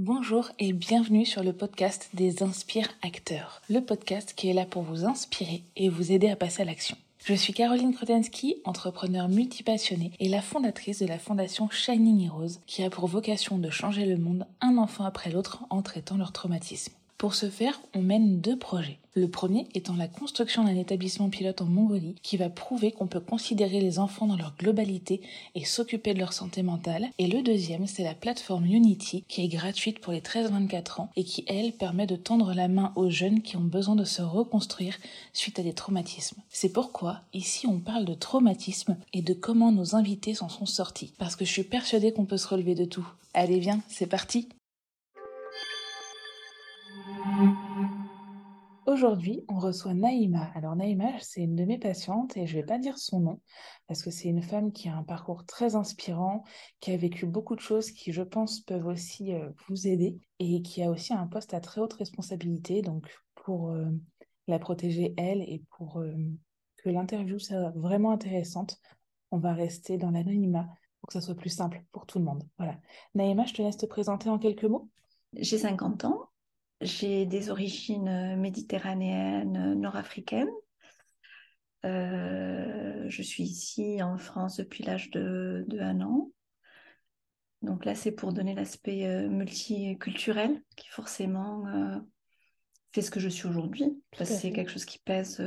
Bonjour et bienvenue sur le podcast des Inspire Acteurs, le podcast qui est là pour vous inspirer et vous aider à passer à l'action. Je suis Caroline Krotensky, entrepreneur multipassionnée et la fondatrice de la fondation Shining Heroes qui a pour vocation de changer le monde un enfant après l'autre en traitant leur traumatisme. Pour ce faire, on mène deux projets. Le premier étant la construction d'un établissement pilote en Mongolie qui va prouver qu'on peut considérer les enfants dans leur globalité et s'occuper de leur santé mentale. Et le deuxième, c'est la plateforme Unity qui est gratuite pour les 13-24 ans et qui, elle, permet de tendre la main aux jeunes qui ont besoin de se reconstruire suite à des traumatismes. C'est pourquoi, ici, on parle de traumatisme et de comment nos invités s'en sont sortis. Parce que je suis persuadée qu'on peut se relever de tout. Allez, viens, c'est parti! Aujourd'hui, on reçoit Naïma. Alors Naïma, c'est une de mes patientes et je ne vais pas dire son nom parce que c'est une femme qui a un parcours très inspirant, qui a vécu beaucoup de choses qui, je pense, peuvent aussi euh, vous aider et qui a aussi un poste à très haute responsabilité. Donc pour euh, la protéger elle et pour euh, que l'interview soit vraiment intéressante, on va rester dans l'anonymat pour que ça soit plus simple pour tout le monde. Voilà. Naïma, je te laisse te présenter en quelques mots. J'ai 50 ans. J'ai des origines euh, méditerranéennes, euh, nord-africaines. Euh, je suis ici en France depuis l'âge de, un an. Donc là, c'est pour donner l'aspect multiculturel qui forcément fait ce que je suis aujourd'hui. C'est quelque chose qui pèse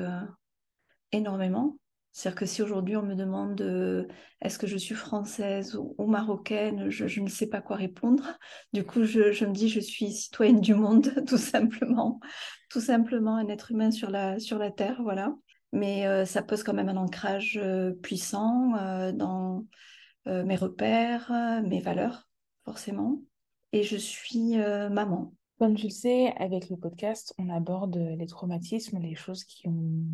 énormément. C'est-à-dire que si aujourd'hui on me demande euh, est-ce que je suis française ou, marocaine, je, ne sais pas quoi répondre. Du coup, je, me dis je suis citoyenne du monde, tout simplement. Tout simplement un être humain sur la, sur la Terre, voilà. Mais euh, ça pose quand même un ancrage euh, puissant dans mes repères, mes valeurs, forcément. Et je suis maman. Comme tu le sais, avec le podcast, on aborde les traumatismes, les choses qui ont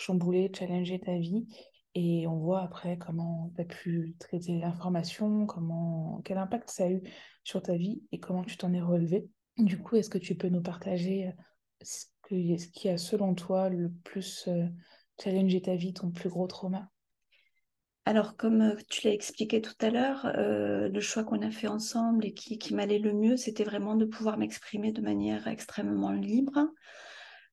chambouler, challenger ta vie. Et on voit après comment tu as pu traiter l'information, comment, quel impact ça a eu sur ta vie et comment tu t'en es relevé. Du coup, est-ce que tu peux nous partager euh, ce, qui a selon toi le plus euh, challengé ta vie, ton plus gros trauma? Alors, comme euh, tu l'as expliqué tout à l'heure, le choix qu'on a fait ensemble et qui, m'allait le mieux, c'était vraiment de pouvoir m'exprimer de manière extrêmement libre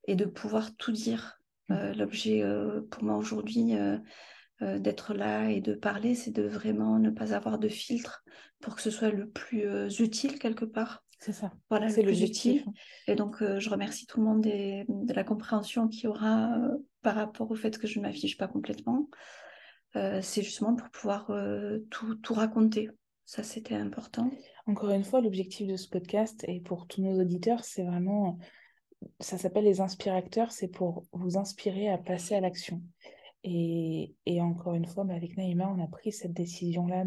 et de pouvoir tout dire euh, l'objet euh, pour moi aujourd'hui euh, d'être là et de parler, c'est de vraiment ne pas avoir de filtre pour que ce soit le plus utile quelque part. C'est ça. Voilà, c'est le plus utile. Et donc, je remercie tout le monde de la compréhension qu'il y aura par rapport au fait que je ne m'affiche pas complètement. c'est justement pour pouvoir tout, tout, raconter. Ça, c'était important. Encore une fois, l'objectif de ce podcast et pour tous nos auditeurs, c'est vraiment ça s'appelle les inspirateurs, c'est pour vous inspirer à passer à l'action. Et, encore une fois, bah, avec Naïma, on a pris cette décision-là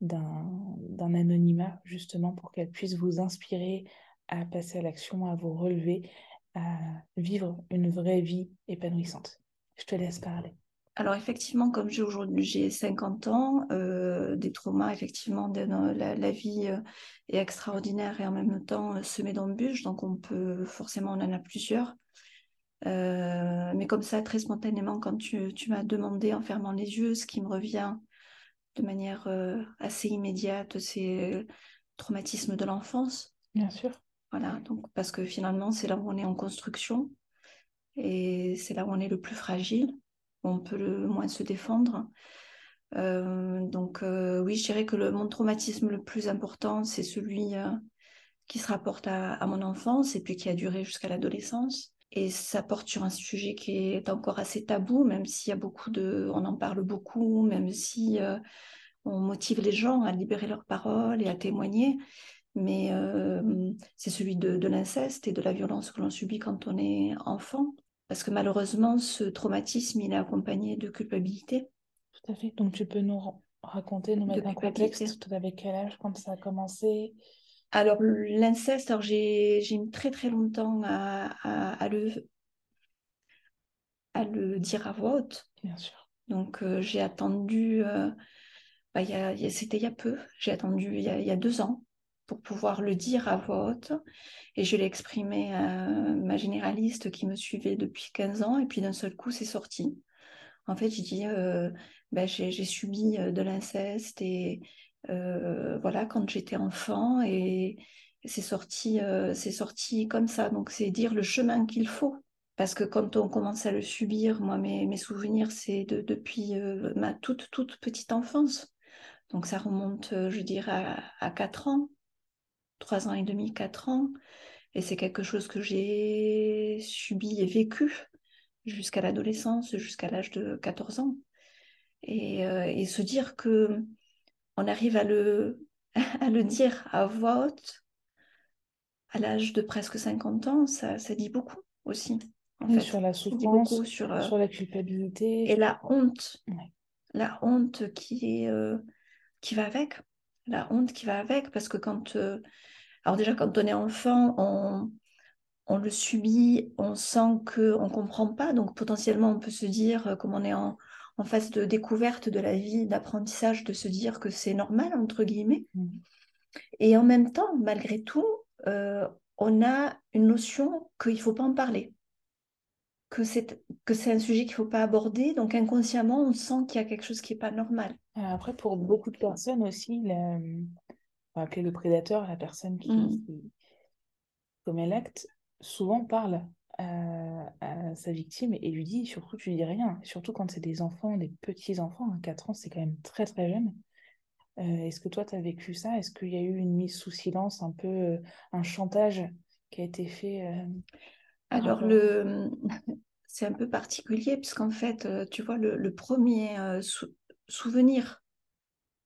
d'un anonymat, justement, pour qu'elle puisse vous inspirer à passer à l'action, à vous relever, à vivre une vraie vie épanouissante. Je te laisse parler. Alors effectivement, comme j'ai aujourd'hui j'ai 50 ans, euh, des traumas, effectivement, la, vie euh, est extraordinaire et en même temps euh, semée d'embûches, donc on peut forcément, on en a plusieurs. mais comme ça, très spontanément, quand tu, m'as demandé en fermant les yeux, ce qui me revient de manière assez immédiate, c'est le traumatisme de l'enfance. Bien sûr. Voilà, donc parce que finalement, c'est là où on est en construction et c'est là où on est le plus fragile on peut le moins se défendre. Euh, donc euh, oui, je dirais que le, mon traumatisme le plus important, c'est celui euh, qui se rapporte à, mon enfance et puis qui a duré jusqu'à l'adolescence. Et ça porte sur un sujet qui est encore assez tabou, même s'il y a beaucoup de, on en parle beaucoup, même si on motive les gens à libérer leurs paroles et à témoigner. Mais c'est celui de l'inceste et de la violence que l'on subit quand on est enfant. Parce que malheureusement, ce traumatisme, il est accompagné de culpabilité. Tout à fait. Donc, tu peux nous raconter, nous mettre un contexte, avec quel âge, quand ça a commencé? Alors, l'inceste, j'ai mis très très longtemps à, le, à le dire à voix haute. Bien sûr. Donc, euh, j'ai attendu, euh, bah, c'était il y a peu, j'ai attendu il y a, deux ans pour pouvoir le dire à voix haute. Et je l'ai exprimé à ma généraliste qui me suivait depuis 15 ans. Et puis d'un seul coup, c'est sorti. En fait, j'ai dit, euh, ben, j'ai subi euh, de l'inceste et euh, voilà, quand j'étais enfant. Et, c'est sorti, euh, c'est sorti comme ça. Donc, c'est dire le chemin qu'il faut. Parce que quand on commence à le subir, moi, mes, souvenirs, c'est de, depuis ma toute, toute petite enfance. Donc, ça remonte, je dirais, à, à 4 ans, 3 ans et demi, 4 ans. Et c'est quelque chose que j'ai subi et vécu jusqu'à l'adolescence, jusqu'à l'âge de 14 ans. Et, et, se dire que on arrive à le, à le dire à voix haute à l'âge de presque 50 ans, ça, ça dit beaucoup aussi. En fait. Sur la souffrance, sur, euh, sur, la culpabilité. Et la honte. La honte qui, est, euh, qui va avec. La honte qui va avec. Parce que quand. Euh, alors, déjà, quand on est enfant, on, on le subit, on sent qu'on ne comprend pas. Donc, potentiellement, on peut se dire, comme on est en, en phase de découverte de la vie, d'apprentissage, de se dire que c'est normal, entre guillemets. Mmh. Et en même temps, malgré tout, euh, on a une notion qu'il ne faut pas en parler, que c'est, un sujet qu'il ne faut pas aborder. Donc inconsciemment, on sent qu'il y a quelque chose qui n'est pas normal. Euh, après, pour beaucoup de personnes aussi, on va appeler le prédateur, la personne qui, mmh. commet l'acte, souvent parle à, sa victime et lui dit surtout tu dis rien, surtout quand c'est des enfants, des petits enfants, 4 ans c'est quand même très très jeune. Euh, est-ce que toi, tu as vécu ça? Est-ce qu'il y a eu une mise sous silence, un peu euh, un chantage qui a été fait euh, Alors, le... c'est un peu particulier, puisqu'en fait, tu vois, le, premier souvenir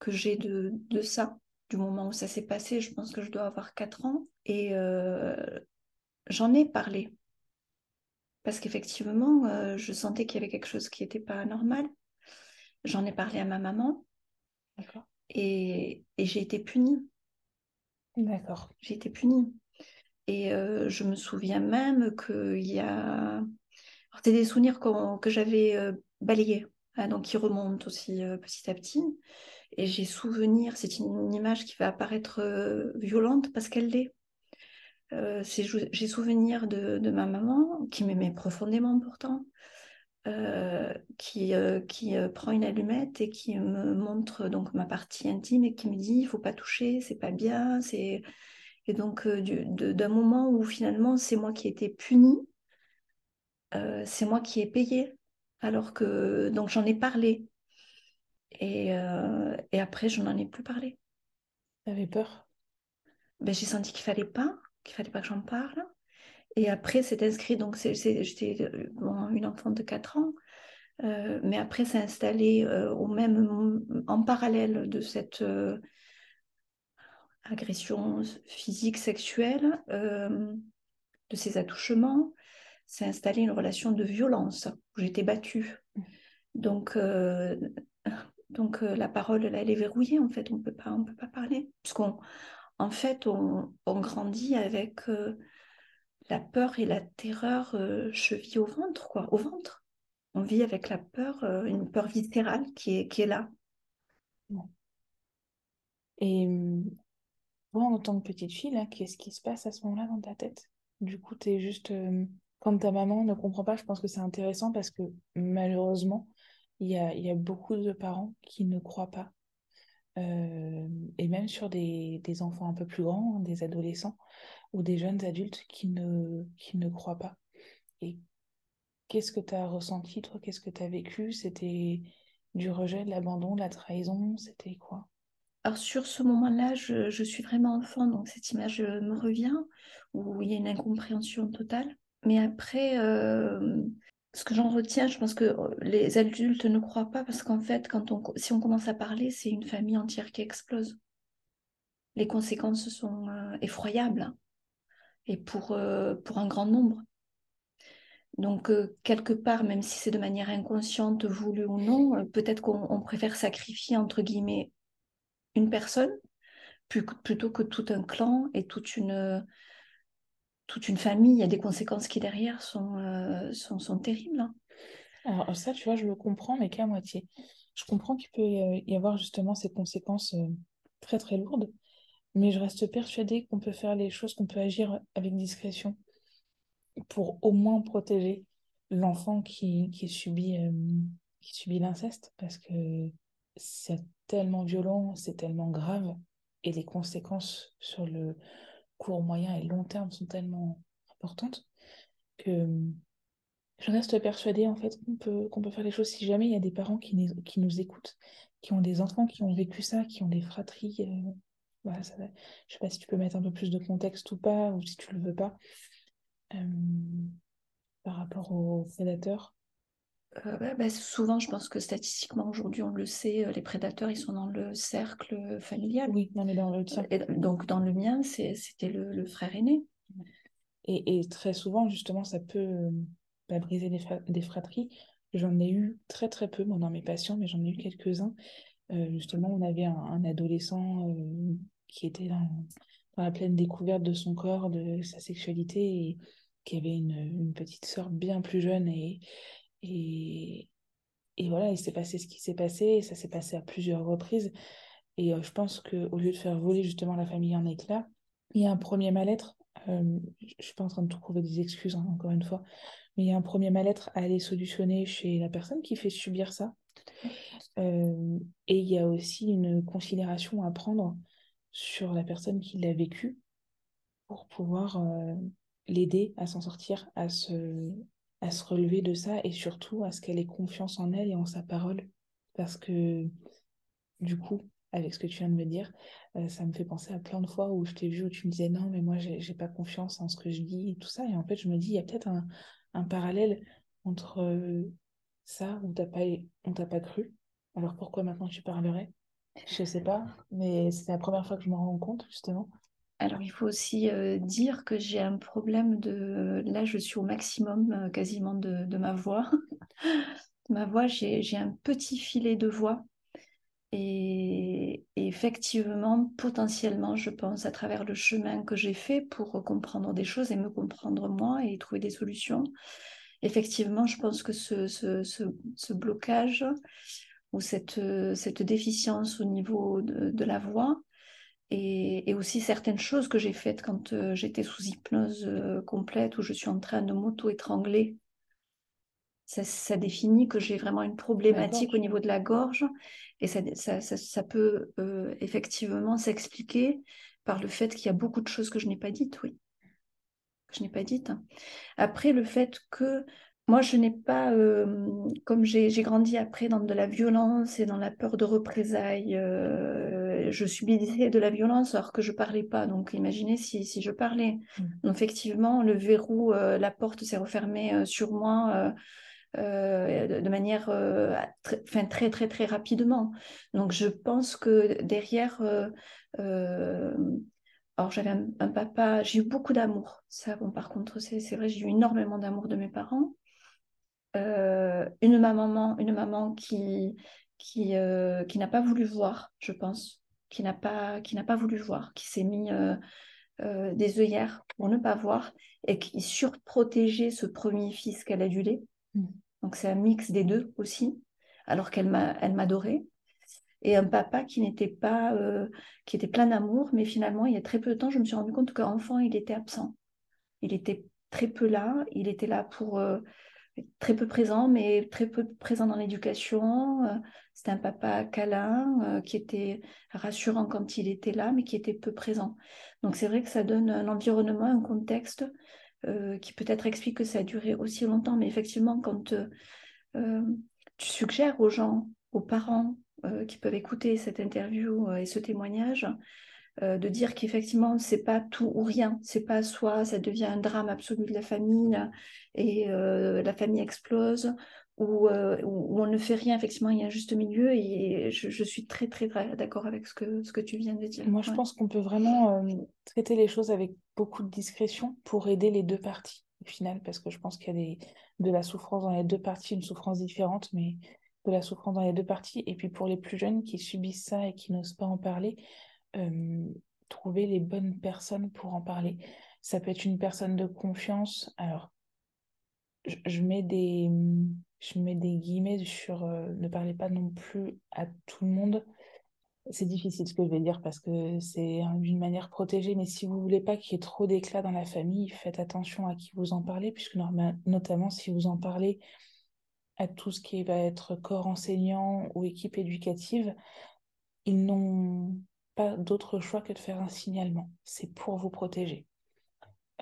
que j'ai de, de, ça, du moment où ça s'est passé, je pense que je dois avoir 4 ans, et j'en ai parlé. Parce qu'effectivement, je sentais qu'il y avait quelque chose qui n'était pas normal. J'en ai parlé à ma maman. D'accord et, j'ai été punie. D'accord. J'ai été punie. Et euh, je me souviens même qu'il y a. C'est des souvenirs que j'avais euh, balayés, donc qui remontent aussi euh, petit à petit. Et j'ai souvenir, c'est une, image qui va apparaître violente parce qu'elle l'est. j'ai souvenir de, ma maman qui m'aimait profondément pourtant, euh, qui, euh, qui euh, prend une allumette et qui me montre donc ma partie intime et qui me dit il faut pas toucher, c'est pas bien, c'est et donc d'un moment où finalement c'est moi qui ai été punie, c'est moi qui ai payé alors que donc j'en ai parlé et, et après je n'en ai plus parlé. T'avais peur? Ben, j'ai senti qu'il fallait pas, qu'il fallait pas que j'en parle. Et après, c'est inscrit, donc j'étais euh, une enfant de 4 ans, euh, mais après, c'est installé euh, au même, en parallèle de cette agression physique, sexuelle, de ces attouchements, c'est installé une relation de violence où j'étais battue. Donc, donc la parole, là, elle est verrouillée, en fait, on peut pas, on peut pas parler. Parce qu'en en fait, on, on grandit avec la peur et la terreur euh, chevillent au ventre, quoi, au ventre. On vit avec la peur, euh, une peur viscérale qui est, qui est là. Et toi, en tant que petite fille, qu'est-ce qui se passe à ce moment-là dans ta tête? Du coup, tu es juste. Euh, quand ta maman ne comprend pas, je pense que c'est intéressant parce que malheureusement, il y a, beaucoup de parents qui ne croient pas. et même sur des, enfants un peu plus grands, des adolescents, ou des jeunes adultes qui ne, qui ne croient pas. Et qu'est-ce que tu as ressenti, toi? Qu'est-ce que tu as vécu? C'était du rejet, de l'abandon, de la trahison? C'était quoi? Alors sur ce moment-là, je, je, suis vraiment enfant, donc cette image me revient, où il y a une incompréhension totale. Mais après, euh, ce que j'en retiens, je pense que euh, les adultes ne croient pas, parce qu'en fait, quand on, si on commence à parler, c'est une famille entière qui explose. Les conséquences sont euh, effroyables et pour, euh, pour un grand nombre. Donc, quelque part, même si c'est de manière inconsciente, voulue ou non, peut-être qu'on préfère sacrifier, entre guillemets, une personne plutôt que tout un clan et toute une, toute une famille. Il y a des conséquences qui, derrière, sont, sont, sont, terribles. Hein. Alors, ça, tu vois, je le comprends, mais qu'à moitié. Je comprends qu'il peut y avoir justement ces conséquences très, très lourdes. Mais je reste persuadée qu'on peut faire les choses, qu'on peut agir avec discrétion pour au moins protéger l'enfant qui, qui, subit, euh, qui subit l'inceste parce que c'est tellement violent, c'est tellement grave et les conséquences sur le, court, moyen et long terme sont tellement importantes que je reste persuadée en fait qu'on peut, qu'on peut faire les choses si jamais il y a des parents qui, nous, qui nous écoutent, qui ont des enfants qui ont vécu ça, qui ont des fratries. Euh, voilà, ça. Je sais pas si tu peux mettre un peu plus de contexte ou pas, ou si tu le veux pas, euh, par rapport aux prédateurs. Euh, bah, souvent, je pense que statistiquement, aujourd'hui, on le sait, les prédateurs, ils sont dans le cercle familial. Oui, non, mais dans le tien. Et donc, dans le mien, c'était le, le, frère aîné. Et, et, très souvent, justement, ça peut pas briser des, fratries. J'en ai eu très très peu dans mes patients, mais j'en ai eu quelques-uns. Euh, justement, on avait un, adolescent euh, qui était dans, la pleine découverte de son corps, de sa sexualité, et qui avait une, petite sœur bien plus jeune. Et, et, et voilà, il s'est passé ce qui s'est passé, et ça s'est passé à plusieurs reprises. Et euh, je pense qu'au lieu de faire voler justement la famille en éclats, il y a un premier mal-être. je ne suis pas en train de trouver des excuses, hein, encore une fois, mais il y a un premier mal-être à aller solutionner chez la personne qui fait subir ça. Euh, et il y a aussi une considération à prendre sur la personne qui l'a vécu pour pouvoir euh, l'aider à s'en sortir, à se, à se relever de ça et surtout à ce qu'elle ait confiance en elle et en sa parole. Parce que du coup, avec ce que tu viens de me dire, euh, ça me fait penser à plein de fois où je t'ai vu où tu me disais non, mais moi j'ai pas confiance en ce que je dis et tout ça. Et en fait, je me dis, il y a peut-être un, un parallèle entre euh, ça où t'as pas, on t'a pas cru. Alors pourquoi maintenant tu parlerais? Je sais pas, mais c'est la première fois que je m'en rends compte justement. Alors il faut aussi dire que j'ai un problème de... Là, je suis au maximum quasiment de, ma voix. ma voix, j'ai un petit filet de voix. Et, effectivement, potentiellement, je pense à travers le chemin que j'ai fait pour comprendre des choses et me comprendre moi et trouver des solutions. Effectivement, je pense que ce, blocage ou cette, déficience au niveau de la voix et, et, aussi certaines choses que j'ai faites quand euh, j'étais sous hypnose euh, complète où je suis en train de m'auto-étrangler ça, définit que j'ai vraiment une problématique au niveau de la gorge et ça, ça, peut euh, effectivement s'expliquer par le fait qu'il y a beaucoup de choses que je n'ai pas dites, oui. Que je n'ai pas dites. Après, le fait que moi, je n'ai pas, euh, comme j'ai grandi après dans de la violence et dans la peur de représailles, je subissais de la violence alors que je parlais pas. Donc, imaginez si, si je parlais. Mmh. Effectivement, le verrou, la porte s'est refermée sur moi euh, de manière euh, très, très, très, très rapidement. Donc, je pense que derrière, euh, alors j'avais un, papa, j'ai eu beaucoup d'amour. Ça, bon, par contre, c'est vrai, j'ai eu énormément d'amour de mes parents. une maman, une maman qui, qui, qui n'a pas voulu voir, je pense, qui n'a pas, qui n'a pas voulu voir, qui s'est mis des œillères pour ne pas voir et qui surprotégeait ce premier fils qu'elle a du lait. Mmh. Donc c'est un mix des deux aussi, alors qu'elle m'a, elle m'adorait. Et un papa qui n'était pas, euh, qui était plein d'amour, mais finalement, il y a très peu de temps, je me suis rendu compte qu'enfant, il était absent. Il était très peu là. Il était là pour euh, très peu présent, mais très peu présent dans l'éducation. Euh, c'était un papa câlin, qui était rassurant quand il était là, mais qui était peu présent. Donc c'est vrai que ça donne un environnement, un contexte euh, qui peut-être explique que ça a duré aussi longtemps, mais effectivement, quand euh, euh, tu suggères aux gens, aux parents qui peuvent écouter cette interview et ce témoignage, de dire qu'effectivement, c'est pas tout ou rien, c'est pas soit ça devient un drame absolu de la famille et la famille explose, ou, on ne fait rien, effectivement, il y a un juste milieu et je, suis très, très, d'accord avec ce que, ce que tu viens de dire. Moi, je pense qu'on peut vraiment traiter les choses avec beaucoup de discrétion pour aider les deux parties au final, parce que je pense qu'il y a des, de la souffrance dans les deux parties, une souffrance différente, mais de la souffrance dans les deux parties. Et puis pour les plus jeunes qui subissent ça et qui n'osent pas en parler, trouver les bonnes personnes pour en parler. Ça peut être une personne de confiance. Alors, je, mets des je mets des guillemets sur ne parlez pas non plus à tout le monde c'est difficile ce que je vais dire parce que c'est d'une manière protégée, mais si vous voulez pas qu'il y ait trop d'éclat dans la famille, faites attention à qui vous en parlez, puisque notamment si vous en parlez à tout ce qui va être corps enseignant ou équipe éducative, ils n'ont pas d'autre choix que de faire un signalement. C'est pour vous protéger.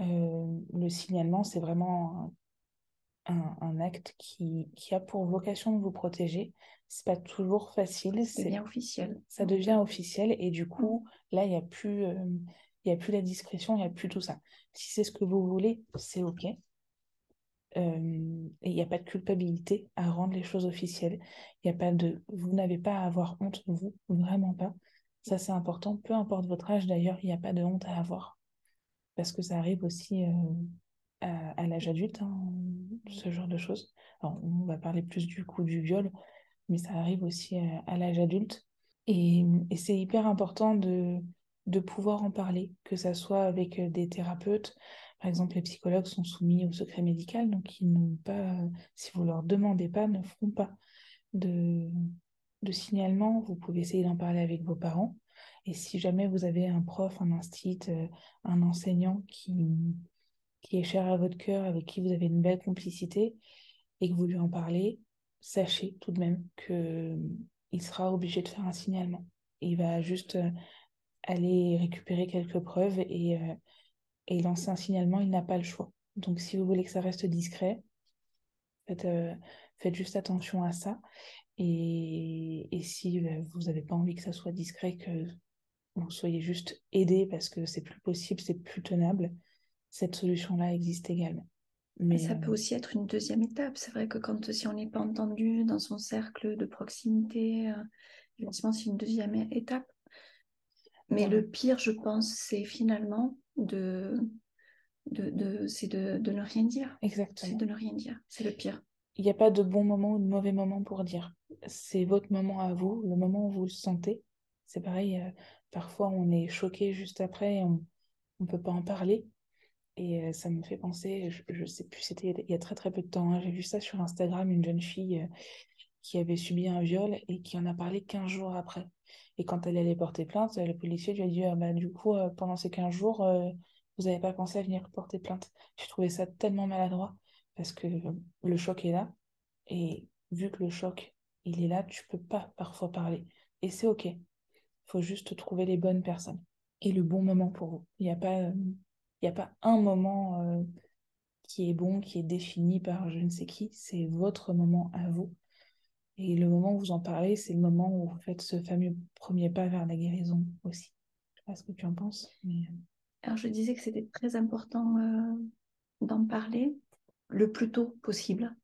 Euh, le signalement, c'est vraiment un, acte qui, qui, a pour vocation de vous protéger. C'est pas toujours facile. Ça devient officiel. Ça devient officiel et du coup, là, il n'y a plus, euh, il a plus la discrétion, il n'y a plus tout ça. Si c'est ce que vous voulez, c'est ok. Euh, et il n'y a pas de culpabilité à rendre les choses officielles. Il n'y a pas de, vous n'avez pas à avoir honte, vous, vraiment pas. Ça, c'est important. Peu importe votre âge, d'ailleurs, il n'y a pas de honte à avoir. Parce que ça arrive aussi euh, à, l'âge adulte, hein, ce genre de choses. Alors, on va parler plus du coup du viol, mais ça arrive aussi à, l'âge adulte. Et, c'est hyper important de, de pouvoir en parler, que ça soit avec euh, des thérapeutes. Par exemple, les psychologues sont soumis au secret médical, donc ils n'ont pas, si vous leur demandez pas, ne feront pas de, de signalement. Vous pouvez essayer d'en parler avec vos parents. Et si jamais vous avez un prof, un instit, euh, un enseignant qui, qui est cher à votre cœur, avec qui vous avez une belle complicité, et que vous lui en parlez, sachez tout de même qu'il sera obligé de faire un signalement. Il va juste euh, aller récupérer quelques preuves et, euh, et lancer un signalement, il n'a pas le choix. Donc si vous voulez que ça reste discret, faites, faites juste attention à ça. Et, et si vous n'avez pas envie que ça soit discret, que vous soyez juste aidé parce que c'est plus possible, c'est plus tenable, cette solution-là existe également. Mais ça peut euh, aussi être une deuxième étape. C'est vrai que quand si on n'est pas entendu dans son cercle de proximité, euh, effectivement, c'est une deuxième étape. Mais le pire, je pense, c'est finalement de, de, de de, de, ne rien dire. Exactement. C'est de ne rien dire. C'est le pire. Il n'y a pas de bon moment ou de mauvais moment pour dire. C'est votre moment à vous, le moment où vous le sentez. C'est pareil, euh, Parfois, on est choqué juste après et on ne peut pas en parler. Et euh, ça me fait penser, je ne sais plus, c'était il y a très très peu de temps, hein, j'ai vu ça sur Instagram, une jeune fille euh, qui avait subi un viol et qui en a parlé 15 jours après. Et quand elle allait porter plainte, le policier lui a dit ah, bah, Du coup, pendant ces 15 jours, vous n'avez pas pensé à venir porter plainte. J'ai trouvé ça tellement maladroit parce que le choc est là. Et vu que le choc, il est là, tu peux pas parfois parler. Et c'est OK. Il faut juste trouver les bonnes personnes et le bon moment pour vous. Il n'y a, pas, il a pas un moment euh, qui est bon, qui est défini par je ne sais qui. C'est votre moment à vous. Et le moment où vous en parlez, c'est le moment où vous faites ce fameux premier pas vers la guérison aussi. Je sais pas ce que tu en penses. Euh. Alors je disais que c'était très important euh, d'en parler le plus tôt possible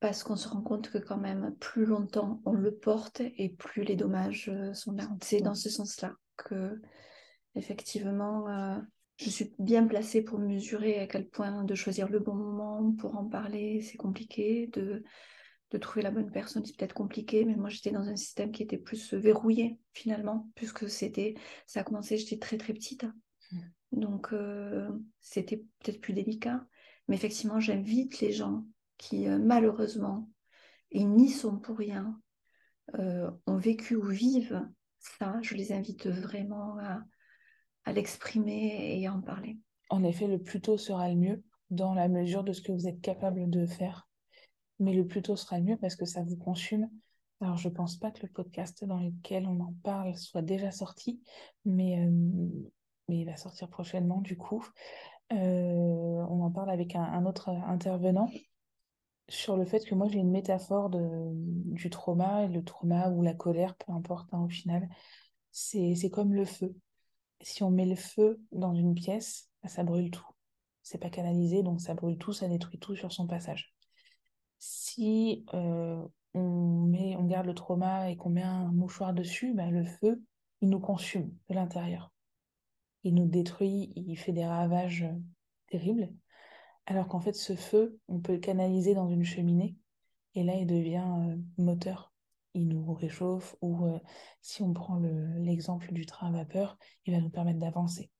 parce qu'on se rend compte que quand même, plus longtemps on le porte et plus les dommages euh, sont là. C'est dans ce sens-là que, effectivement, euh, je suis bien placée pour mesurer à quel point de choisir le bon moment pour en parler, c'est compliqué. De, de trouver la bonne personne, c'est peut-être compliqué, mais moi j'étais dans un système qui était plus verrouillé finalement, puisque c'était, ça a commencé, j'étais très très petite. Mmh. Donc euh, c'était peut-être plus délicat. Mais effectivement, j'invite les gens qui euh, malheureusement, et n'y sont pour rien, euh, ont vécu ou vivent ça, je les invite vraiment à, l'exprimer et à en parler. En effet, le plus tôt sera le mieux dans la mesure de ce que vous êtes capable de faire. Mais le plus tôt sera le mieux parce que ça vous consume. Alors, je ne pense pas que le podcast dans lequel on en parle soit déjà sorti, mais, euh, mais il va sortir prochainement du coup. On en parle avec un autre intervenant sur le fait que moi j'ai une métaphore de, du trauma, et le trauma ou la colère, peu importe hein, au final, c'est comme le feu. Si on met le feu dans une pièce, bah, ça brûle tout. C'est pas canalisé, donc ça brûle tout, ça détruit tout sur son passage. Si euh, on, met, on garde le trauma et qu'on met un mouchoir dessus, bah, le feu, il nous consume de l'intérieur. Il nous détruit, il fait des ravages terribles. Alors qu'en fait, ce feu, on peut le canaliser dans une cheminée et là, il devient euh, moteur. Il nous réchauffe ou euh, si on prend l'exemple du train à vapeur, il va nous permettre d'avancer.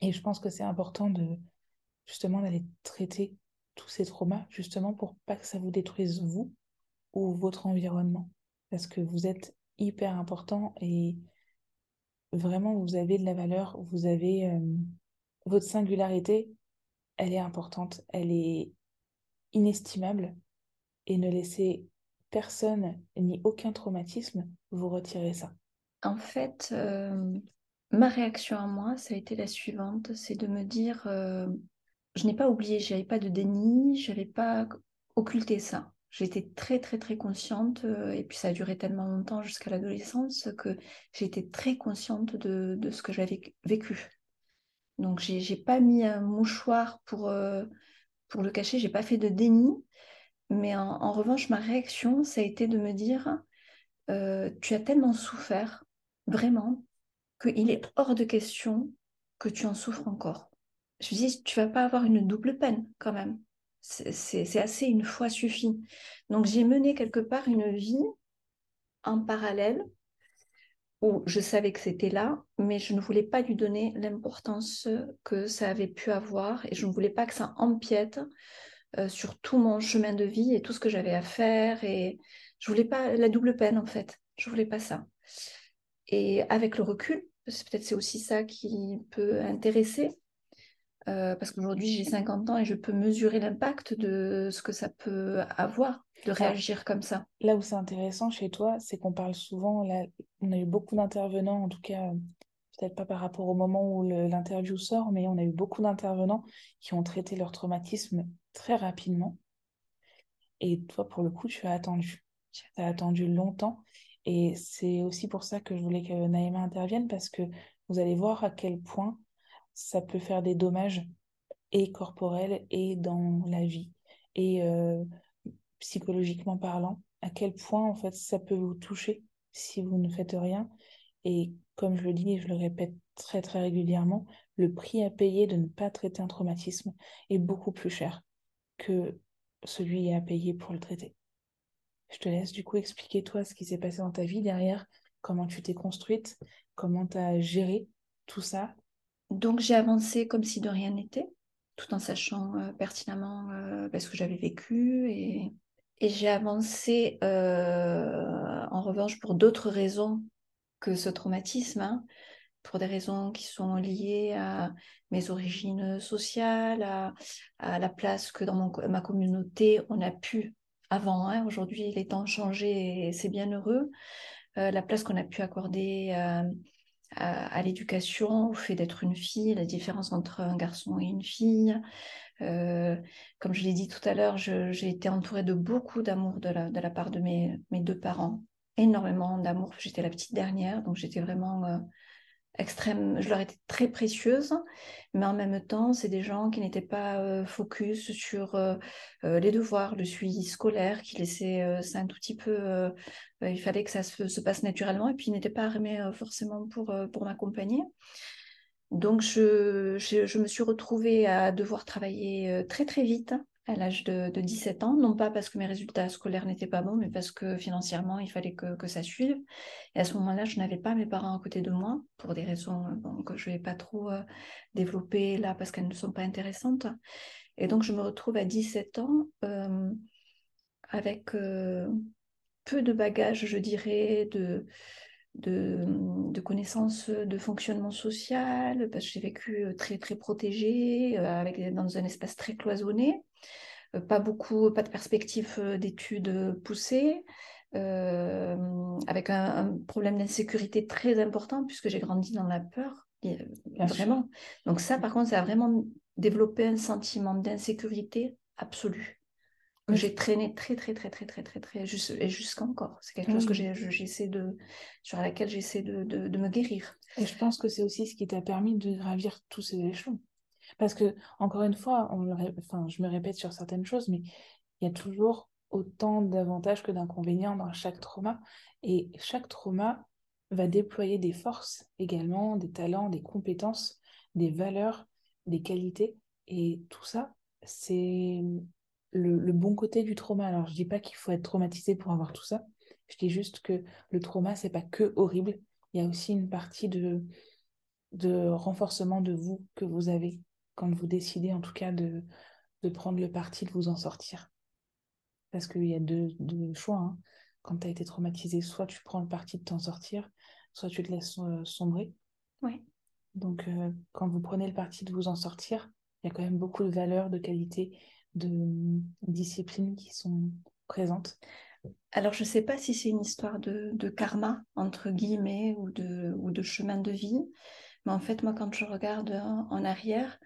Et je pense que c'est important de justement d'aller traiter tous ces traumas justement pour pas que ça vous détruise vous ou votre environnement parce que vous êtes hyper important et vraiment vous avez de la valeur, vous avez votre singularité elle est importante, elle est inestimable et ne laissez personne ni aucun traumatisme vous retirer ça. En fait, ma réaction à moi, ça a été la suivante, c'est de me dire, je n'ai pas oublié, j'avais pas de déni, je n'avais pas occulté ça. J'étais très très très consciente, euh, et puis ça a duré tellement longtemps jusqu'à l'adolescence que j'étais très consciente de, de ce que j'avais vécu. Donc j'ai n'ai pas mis un mouchoir pour, pour le cacher, j'ai pas fait de déni, mais en, en, revanche ma réaction, ça a été de me dire, tu as tellement souffert vraiment, qu'il est hors de question que tu en souffres encore. Je me dis, tu vas pas avoir une double peine quand même. C'est assez une fois suffit. Donc j'ai mené quelque part une vie en parallèle où je savais que c'était là, mais je ne voulais pas lui donner l'importance que ça avait pu avoir et je ne voulais pas que ça empiète euh, sur tout mon chemin de vie et tout ce que j'avais à faire et je voulais pas la double peine en fait. Je voulais pas ça. Et avec le recul, peut-être c'est aussi ça qui peut intéresser, euh, parce qu'aujourd'hui j'ai 50 ans et je peux mesurer l'impact de ce que ça peut avoir de réagir comme ça. Là où c'est intéressant chez toi, c'est qu'on parle souvent, là, on a eu beaucoup d'intervenants, en tout cas, peut-être pas par rapport au moment où l'interview sort, mais on a eu beaucoup d'intervenants qui ont traité leur traumatisme très rapidement. Et toi, pour le coup, tu as attendu. Tu as attendu longtemps. Et c'est aussi pour ça que je voulais que Naïma intervienne, parce que vous allez voir à quel point ça peut faire des dommages et corporels et dans la vie, et euh, psychologiquement parlant, à quel point en fait ça peut vous toucher si vous ne faites rien. Et comme je le dis et je le répète très très régulièrement, le prix à payer de ne pas traiter un traumatisme est beaucoup plus cher que celui à payer pour le traiter. Je te laisse du coup expliquer toi ce qui s'est passé dans ta vie derrière, comment tu t'es construite, comment tu as géré tout ça. Donc j'ai avancé comme si de rien n'était, tout en sachant euh, pertinemment euh, bah, ce que j'avais vécu. Et, j'ai avancé euh, en revanche pour d'autres raisons que ce traumatisme, hein, pour des raisons qui sont liées à mes origines sociales, à, à la place que dans mon, ma communauté on a pu avant. Hein. Aujourd'hui, les temps ont changé et c'est bien heureux. Euh, la place qu'on a pu accorder euh, à, l'éducation, au fait d'être une fille, la différence entre un garçon et une fille. Euh, comme je l'ai dit tout à l'heure, j'ai été entourée de beaucoup d'amour de la, part de mes, mes deux parents. Énormément d'amour. J'étais la petite dernière, donc j'étais vraiment extrême, je leur étais très précieuse, mais en même temps, c'est des gens qui n'étaient pas euh, focus sur euh, euh, les devoirs, le suivi scolaire, qui laissaient ça un tout petit peu, il fallait que ça se, passe naturellement, et puis ils n'étaient pas armés forcément pour, pour m'accompagner. Donc, je, je, me suis retrouvée à devoir travailler très très vite à l'âge de, 17 ans, non pas parce que mes résultats scolaires n'étaient pas bons, mais parce que financièrement, il fallait que, ça suive. Et à ce moment-là, je n'avais pas mes parents à côté de moi, pour des raisons euh, que je ne vais pas trop euh, développer là, parce qu'elles ne sont pas intéressantes. Et donc, je me retrouve à 17 ans euh, avec peu de bagages, je dirais, de, de, connaissances de fonctionnement social, parce que j'ai vécu très, très protégée, avec, dans un espace très cloisonné. Euh, pas beaucoup, pas de perspective euh, d'études poussées, euh, avec un, problème d'insécurité très important puisque j'ai grandi dans la peur, vraiment. Donc ça, par contre, ça a vraiment développé un sentiment d'insécurité absolue que j'ai traîné très très très très très très très et jusqu'encore. C'est quelque chose que j'essaie de sur laquelle j'essaie de, de, me guérir. Et je pense que c'est aussi ce qui t'a permis de gravir tous ces échelons. Parce que, encore une fois, on enfin, je me répète sur certaines choses, mais il y a toujours autant d'avantages que d'inconvénients dans chaque trauma. Et chaque trauma va déployer des forces également, des talents, des compétences, des valeurs, des qualités. Et tout ça, c'est le, bon côté du trauma. Alors, je dis pas qu'il faut être traumatisé pour avoir tout ça. Je dis juste que le trauma, c'est pas que horrible. Il y a aussi une partie de, de renforcement de vous que vous avez quand vous décidez en tout cas de, de prendre le parti de vous en sortir. Parce qu'il y a deux, choix. Hein. Quand tu as été traumatisé, soit tu prends le parti de t'en sortir, soit tu te laisses euh, sombrer. Oui. Donc, euh, quand vous prenez le parti de vous en sortir, il y a quand même beaucoup de valeurs, de qualités, de disciplines qui sont présentes. Alors, je ne sais pas si c'est une histoire de, de, karma, entre guillemets, ou de, ou de chemin de vie. Mais en fait, moi, quand je regarde en arrière,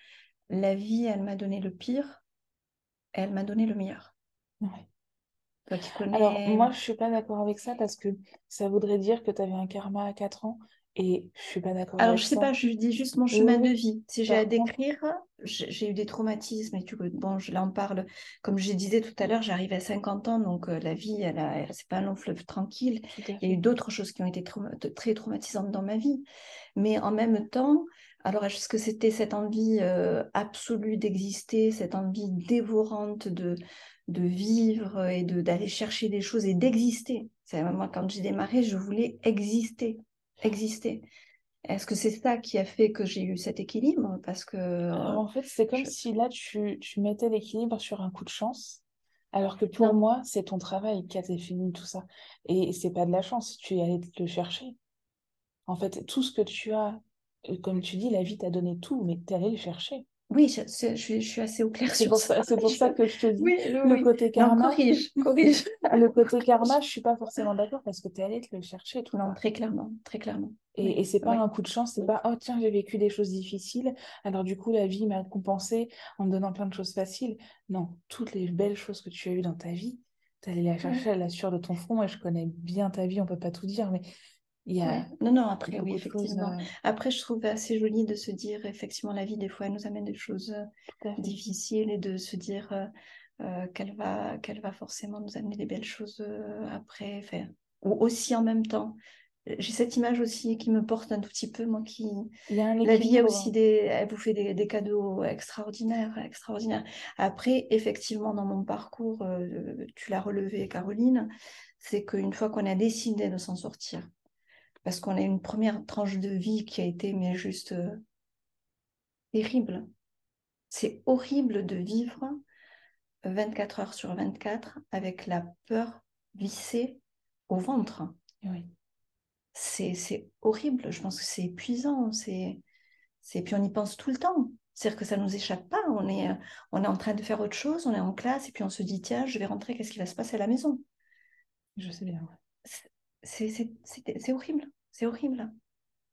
la vie, elle m'a donné le pire, elle m'a donné le meilleur. Toi qui connais... Alors, moi, je ne suis pas d'accord avec ça parce que ça voudrait dire que tu avais un karma à 4 ans et je suis pas d'accord. Alors, je sais pas, je dis juste mon chemin de vie. Si j'ai à décrire, j'ai eu des traumatismes et tu bon, je l'en parle. Comme je disais tout à l'heure, j'arrive à 50 ans, donc euh, la vie, elle, a, c'est pas un long fleuve tranquille. Il y a eu d'autres choses qui ont été très traumatisantes dans ma vie. Mais en même temps, alors est-ce que c'était cette envie euh, absolue d'exister, cette envie dévorante de, de vivre et de, d'aller chercher des choses et d'exister? C'est moi, quand j'ai démarré, je voulais exister exister. Est-ce que c'est ça qui a fait que j'ai eu cet équilibre? Parce que en fait, c'est comme si là tu, tu mettais l'équilibre sur un coup de chance, alors que pour moi, c'est ton travail qui a défini tout ça. Et c'est pas de la chance, tu es allé te le chercher. En fait, tout ce que tu as, euh, comme tu dis, la vie t'a donné tout, mais tu es allé le chercher. Oui, je, suis, assez au clair sur ça. C'est pour ça que je te dis le côté karma. corrige, corrige. le côté karma, je suis pas forcément d'accord parce que tu es allé te le chercher. Tout non, très clairement, très clairement. Et, et c'est pas un coup de chance, c'est pas oh tiens, j'ai vécu des choses difficiles, alors du coup la vie m'a compensé en me donnant plein de choses faciles. Non, toutes les belles choses que tu as eues dans ta vie, tu allé la chercher à la sueur de ton front. Moi, je connais bien ta vie, on peut pas tout dire, mais non, non, après, oui, effectivement. Euh, après, je trouve assez joli de se dire, effectivement, la vie, des fois, elle nous amène des choses euh, difficiles et de se dire euh, qu'elle va, qu'elle va forcément nous amener des belles choses après. Ou aussi en même temps. J'ai cette image aussi qui me porte un tout petit peu, moi qui. la vie a aussi des. Elle vous fait des, des, cadeaux extraordinaires, extraordinaires. Après, effectivement, dans mon parcours, tu l'as relevé, Caroline, c'est qu'une fois qu'on a décidé de s'en sortir, parce qu'on a une première tranche de vie qui a été mais juste euh, terrible. C'est horrible de vivre 24 heures sur 24 avec la peur vissée au ventre. Oui. C'est horrible, je pense que c'est épuisant, c'est puis on y pense tout le temps. C'est-à-dire que ça ne nous échappe pas, on est, on est en train de faire autre chose, on est en classe et puis on se dit tiens, je vais rentrer, qu'est-ce qui va se passer à la maison? Je sais bien c'est horrible. C'est horrible.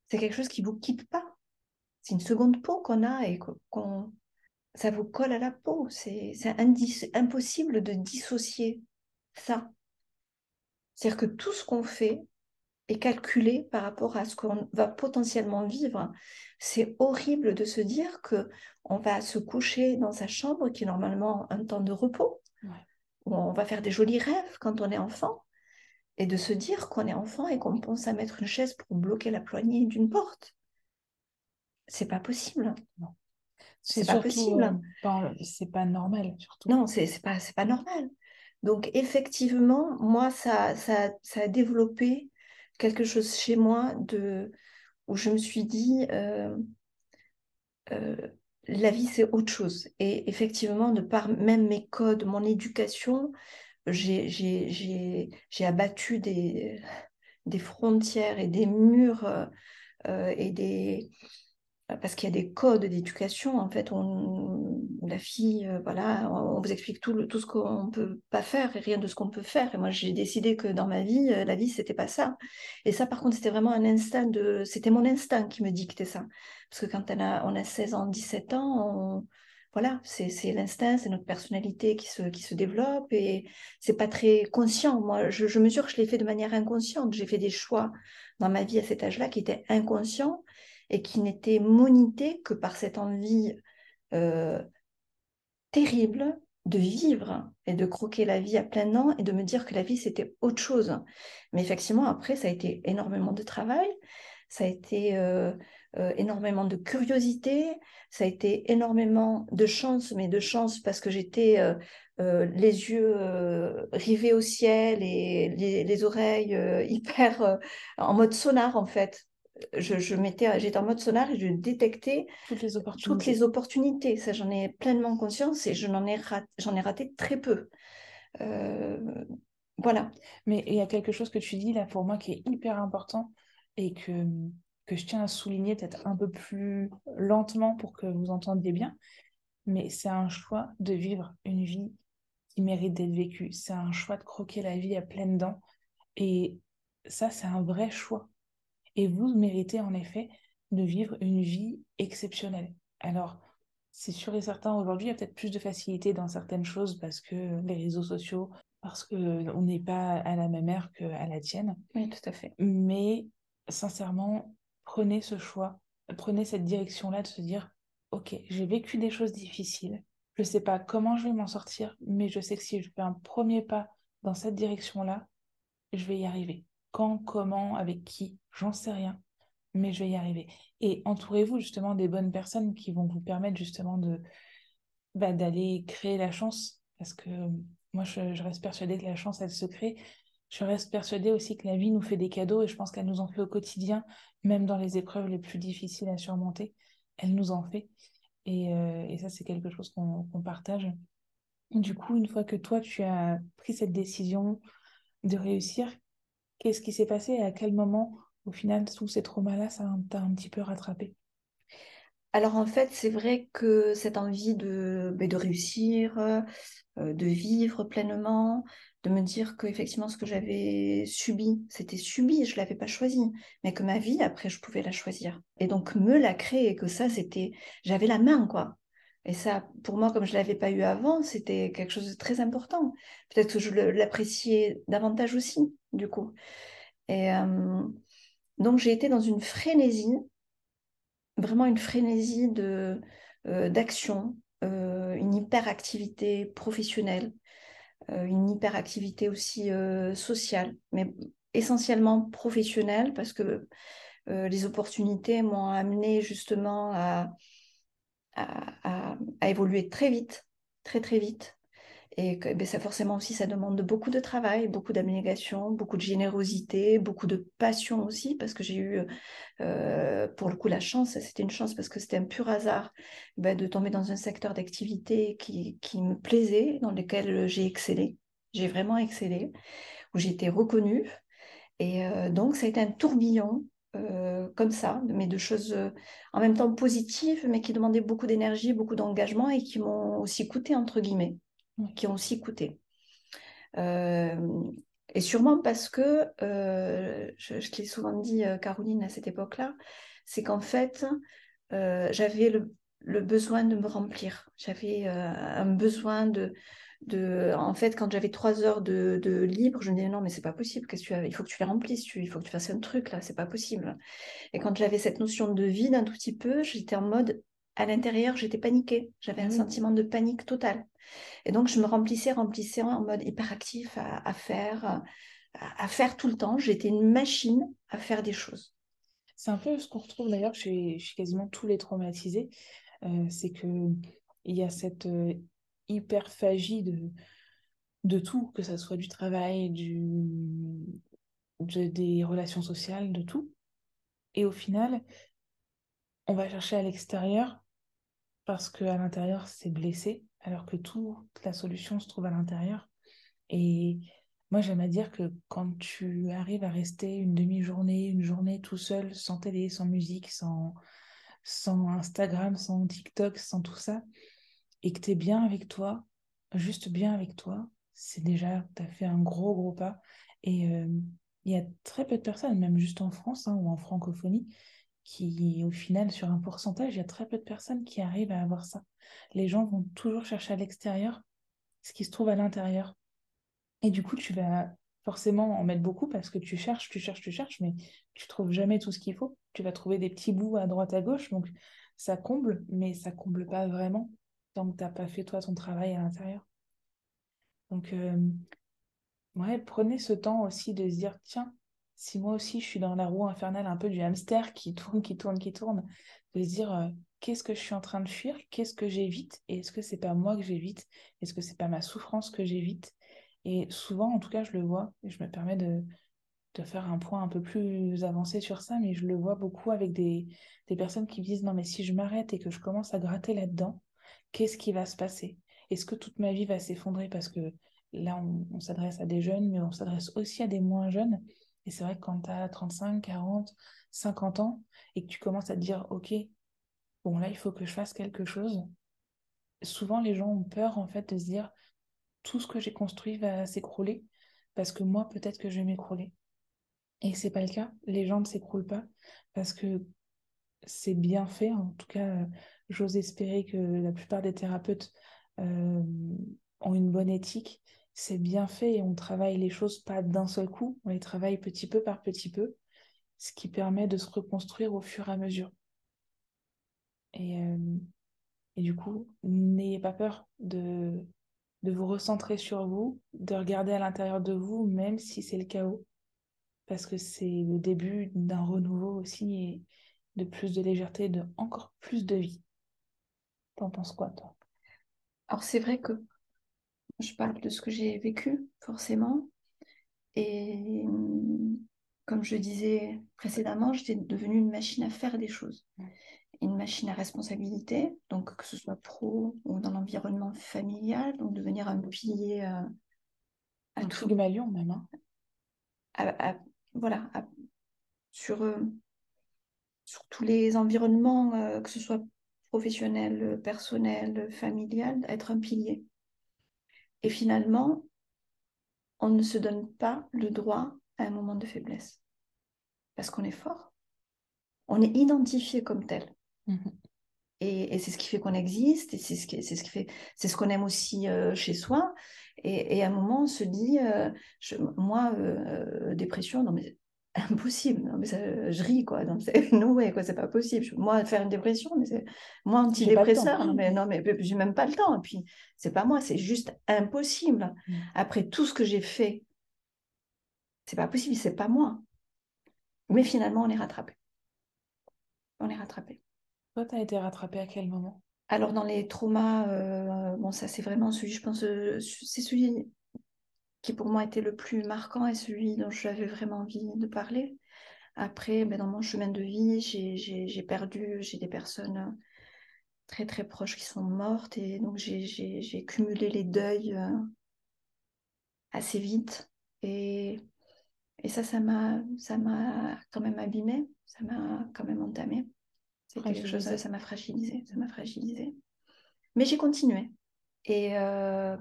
C'est quelque chose qui ne vous quitte pas. C'est une seconde peau qu'on a et qu'on ça vous colle à la peau. C'est impossible de dissocier ça. C'est-à-dire que tout ce qu'on fait est calculé par rapport à ce qu'on va potentiellement vivre. C'est horrible de se dire que on va se coucher dans sa chambre qui est normalement un temps de repos, où on va faire des jolis rêves quand on est enfant, et de se dire qu'on est enfant et qu'on pense à mettre une chaise pour bloquer la poignée d'une porte. C'est pas possible. Non. C'est pas possible. Euh, c'est pas normal, surtout. Non, c'est pas, pas normal. Donc, effectivement, moi, ça, ça, ça, a développé quelque chose chez moi de, où je me suis dit, euh, euh, la vie, c'est autre chose. Et effectivement, de par même mes codes, mon éducation, j'ai abattu des, des, frontières et des murs euh, euh, et des parce qu'il y a des codes d'éducation en fait on, la fille euh, voilà on vous explique tout, tout ce qu'on peut pas faire et rien de ce qu'on peut faire. Et moi j'ai décidé que dans ma vie la vie c'était pas ça. Et ça par contre c'était vraiment un instinct de c'était mon instinct qui me dictait ça. Parce que quand on a, on a 16 ans 17 ans on, voilà, c'est l'instinct, c'est notre personnalité qui se, qui se développe et c'est pas très conscient. Moi, je, mesure que je l'ai fait de manière inconsciente. J'ai fait des choix dans ma vie à cet âge-là qui étaient inconscients et qui n'étaient monités que par cette envie euh, terrible de vivre et de croquer la vie à plein dents et de me dire que la vie c'était autre chose. Mais effectivement, après, ça a été énormément de travail, ça a été euh, euh, énormément de curiosité, ça a été énormément de chance, mais de chance parce que j'étais euh, euh, les yeux rivés au ciel et les, oreilles hyper en mode sonar en fait. Je, je j'étais en mode sonar et je détectais toutes les opportunités. Toutes les opportunités. Ça, j'en ai pleinement conscience et je n'en ai, j'en ai raté très peu. voilà. Mais il y a quelque chose que tu dis là pour moi qui est hyper important et que que je tiens à souligner peut-être un peu plus lentement pour que vous entendiez bien, mais c'est un choix de vivre une vie qui mérite d'être vécu. C'est un choix de croquer la vie à pleines dents. Et ça, c'est un vrai choix. Et vous méritez en effet de vivre une vie exceptionnelle. Alors, c'est sûr et certain, aujourd'hui, il y a peut-être plus de facilité dans certaines choses parce que les réseaux sociaux, parce qu'on n'est pas à la même ère qu'à la tienne. Oui, tout à fait. Mais sincèrement, prenez ce choix, prenez cette direction-là de se dire, OK, j'ai vécu des choses difficiles, je ne sais pas comment je vais m'en sortir, mais je sais que si je fais un premier pas dans cette direction-là, je vais y arriver. Quand, comment, avec qui, j'en sais rien, mais je vais y arriver. Et entourez-vous justement des bonnes personnes qui vont vous permettre justement de bah, d'aller créer la chance, parce que moi, je, je, reste persuadée que la chance, elle se crée. Je reste persuadée aussi que la vie nous fait des cadeaux et je pense qu'elle nous en fait au quotidien, même dans les épreuves les plus difficiles à surmonter. Elle nous en fait. Et, euh, et ça, c'est quelque chose qu'on partage. Du coup, une fois que toi, tu as pris cette décision de réussir, qu'est-ce qui s'est passé et à quel moment, au final, tous ces traumas-là, ça t'a un petit peu rattrapé? Alors en fait, c'est vrai que cette envie de, ben, de réussir, euh, de vivre pleinement, de me dire que effectivement ce que j'avais subi, c'était subi, je l'avais pas choisi, mais que ma vie après je pouvais la choisir. Et donc me la créer, que ça c'était, j'avais la main quoi. Et ça, pour moi, comme je l'avais pas eu avant, c'était quelque chose de très important. Peut-être que je l'appréciais davantage aussi, du coup. Et donc j'ai été dans une frénésie, vraiment une frénésie de d'action, une hyperactivité professionnelle, une hyperactivité aussi euh, sociale, mais essentiellement professionnelle parce que euh, les opportunités m'ont amené justement à, évoluer très vite, très très vite. Et ben ça forcément aussi, ça demande beaucoup de travail, beaucoup d'abnégation, beaucoup de générosité, beaucoup de passion aussi, parce que j'ai eu, euh, pour le coup, la chance, c'était une chance parce que c'était un pur hasard, ben, de tomber dans un secteur d'activité qui, qui, me plaisait, dans lequel j'ai excellé. J'ai vraiment excellé, où j'ai été reconnue. Et euh, donc, ça a été un tourbillon euh, comme ça, mais de choses euh, en même temps positives, mais qui demandaient beaucoup d'énergie, beaucoup d'engagement et qui m'ont aussi coûté, entre guillemets qui ont aussi coûté. Euh, et sûrement parce que, euh, je, je l'ai souvent dit, euh, Caroline, à cette époque-là, c'est qu'en fait, j'avais le, le, besoin de me remplir. J'avais un besoin de, de, en fait, quand j'avais trois heures de, de, libre, je me disais non, mais c'est pas possible. que tu as Il faut que tu les remplisses. Tu, il faut que tu fasses un truc là. C'est pas possible. Et quand j'avais cette notion de vide un tout petit peu, j'étais en mode à l'intérieur, j'étais paniquée. J'avais un mmh. sentiment de panique totale. Et donc, je me remplissais, remplissais en mode hyperactif à, à faire, à, faire tout le temps. J'étais une machine à faire des choses. C'est un peu ce qu'on retrouve d'ailleurs chez, chez, quasiment tous les traumatisés. Euh, c'est qu'il y a cette euh, hyperphagie de, de tout, que ce soit du travail, du, de, des relations sociales, de tout. Et au final, on va chercher à l'extérieur parce qu'à l'intérieur, c'est blessé, alors que toute la solution se trouve à l'intérieur. Et moi, j'aime à dire que quand tu arrives à rester une demi-journée, une journée tout seul, sans télé, sans musique, sans, sans Instagram, sans TikTok, sans tout ça, et que tu es bien avec toi, juste bien avec toi, c'est déjà, tu as fait un gros, gros pas. Et euh, il y a très peu de personnes, même juste en France hein, ou en francophonie, qui, au final, sur un pourcentage, il y a très peu de personnes qui arrivent à avoir ça. Les gens vont toujours chercher à l'extérieur ce qui se trouve à l'intérieur. Et du coup, tu vas forcément en mettre beaucoup parce que tu cherches, tu cherches, tu cherches, mais tu trouves jamais tout ce qu'il faut. Tu vas trouver des petits bouts à droite, à gauche, donc ça comble, mais ça comble pas vraiment tant que tu n'as pas fait toi ton travail à l'intérieur. Donc, euh, ouais, prenez ce temps aussi de se dire, tiens, si moi aussi je suis dans la roue infernale un peu du hamster qui tourne, qui tourne, qui tourne, de se dire euh, qu'est-ce que je suis en train de fuir, qu'est-ce que j'évite, et est-ce que c'est pas moi que j'évite, est-ce que c'est pas ma souffrance que j'évite? Et souvent, en tout cas, je le vois, et je me permets de, de faire un point un peu plus avancé sur ça, mais je le vois beaucoup avec des, des personnes qui disent non mais si je m'arrête et que je commence à gratter là-dedans, qu'est-ce qui va se passer? Est-ce que toute ma vie va s'effondrer? Parce que là on s'adresse à des jeunes, mais on s'adresse aussi à des moins jeunes et c'est vrai que quand tu as 35, 40, 50 ans et que tu commences à te dire, OK, bon là, il faut que je fasse quelque chose, souvent les gens ont peur en fait de se dire, tout ce que j'ai construit va s'écrouler parce que moi, peut-être que je vais m'écrouler. Et c'est pas le cas. Les gens ne s'écroulent pas parce que c'est bien fait. En tout cas, j'ose espérer que la plupart des thérapeutes euh, ont une bonne éthique. C'est bien fait et on travaille les choses pas d'un seul coup, on les travaille petit peu par petit peu, ce qui permet de se reconstruire au fur et à mesure. Et, euh, du coup, n'ayez pas peur de, de vous recentrer sur vous, de regarder à l'intérieur de vous, même si c'est le chaos, parce que c'est le début d'un renouveau aussi et de plus de légèreté, de encore plus de vie. T'en penses quoi, toi? Alors, c'est vrai que je parle de ce que j'ai vécu, forcément. Et comme je disais précédemment, j'étais devenue une machine à faire des choses. Une machine à responsabilité, donc que ce soit pro ou dans l'environnement familial, donc devenir un pilier euh, à un tout. Malion même. Hein. voilà, sur, euh, sur tous les environnements, euh, que ce soit professionnel, personnel, familial, être un pilier. Et finalement, on ne se donne pas le droit à un moment de faiblesse. Parce qu'on est fort. On est identifié comme tel. Mhm. Et, c'est ce qui fait qu'on existe, et c'est ce qui, c'est ce qui fait, c'est ce qu'on aime aussi euh, chez soi. Et, à un moment, on se dit, euh, moi, euh, dépression, non mais impossible. Non, mais je ris, quoi. Donc, c'est no way, quoi. C'est pas possible. Moi, faire une dépression, mais c'est moi antidépresseur. Non, mais non, mais j'ai même pas le temps. Et puis, c'est pas moi, c'est juste impossible. Mm. Après tout ce que j'ai fait, c'est pas possible, c'est pas moi. Mais finalement, on est rattrapé. On est rattrapé. Toi, tu as été rattrapé à quel moment? Alors, dans les traumas, euh, bon, ça, c'est vraiment celui, je pense, euh, c'est celui qui pour moi était le plus marquant et celui dont j'avais vraiment envie de parler. Après, ben, dans mon chemin de vie, j'ai perdu, j'ai des personnes très très proches qui sont mortes et donc j'ai cumulé les deuils euh, assez vite et, et ça, ça m'a quand même abîmé, ça m'a quand même entamé. C'est quelque chose, ça m'a fragilisé, ça m'a fragilisé. Mais j'ai continué. Et, euh,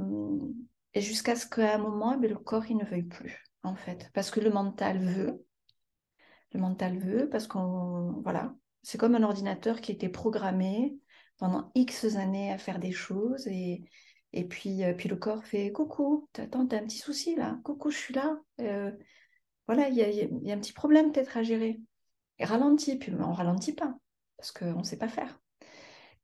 et jusqu'à ce qu'à un moment, eh le corps, il ne veuille plus, en fait. Parce que le mental veut. Le mental veut, parce qu'on. Voilà. C'est comme un ordinateur qui était programmé pendant X années à faire des choses. Et, et puis, euh, puis le corps fait Coucou, attends, t'as un petit souci là. Coucou, je suis là. Euh, voilà, il y a, y a, un petit problème peut-être à gérer. Et ralentit. Puis on ralentit pas, parce qu'on ne sait pas faire.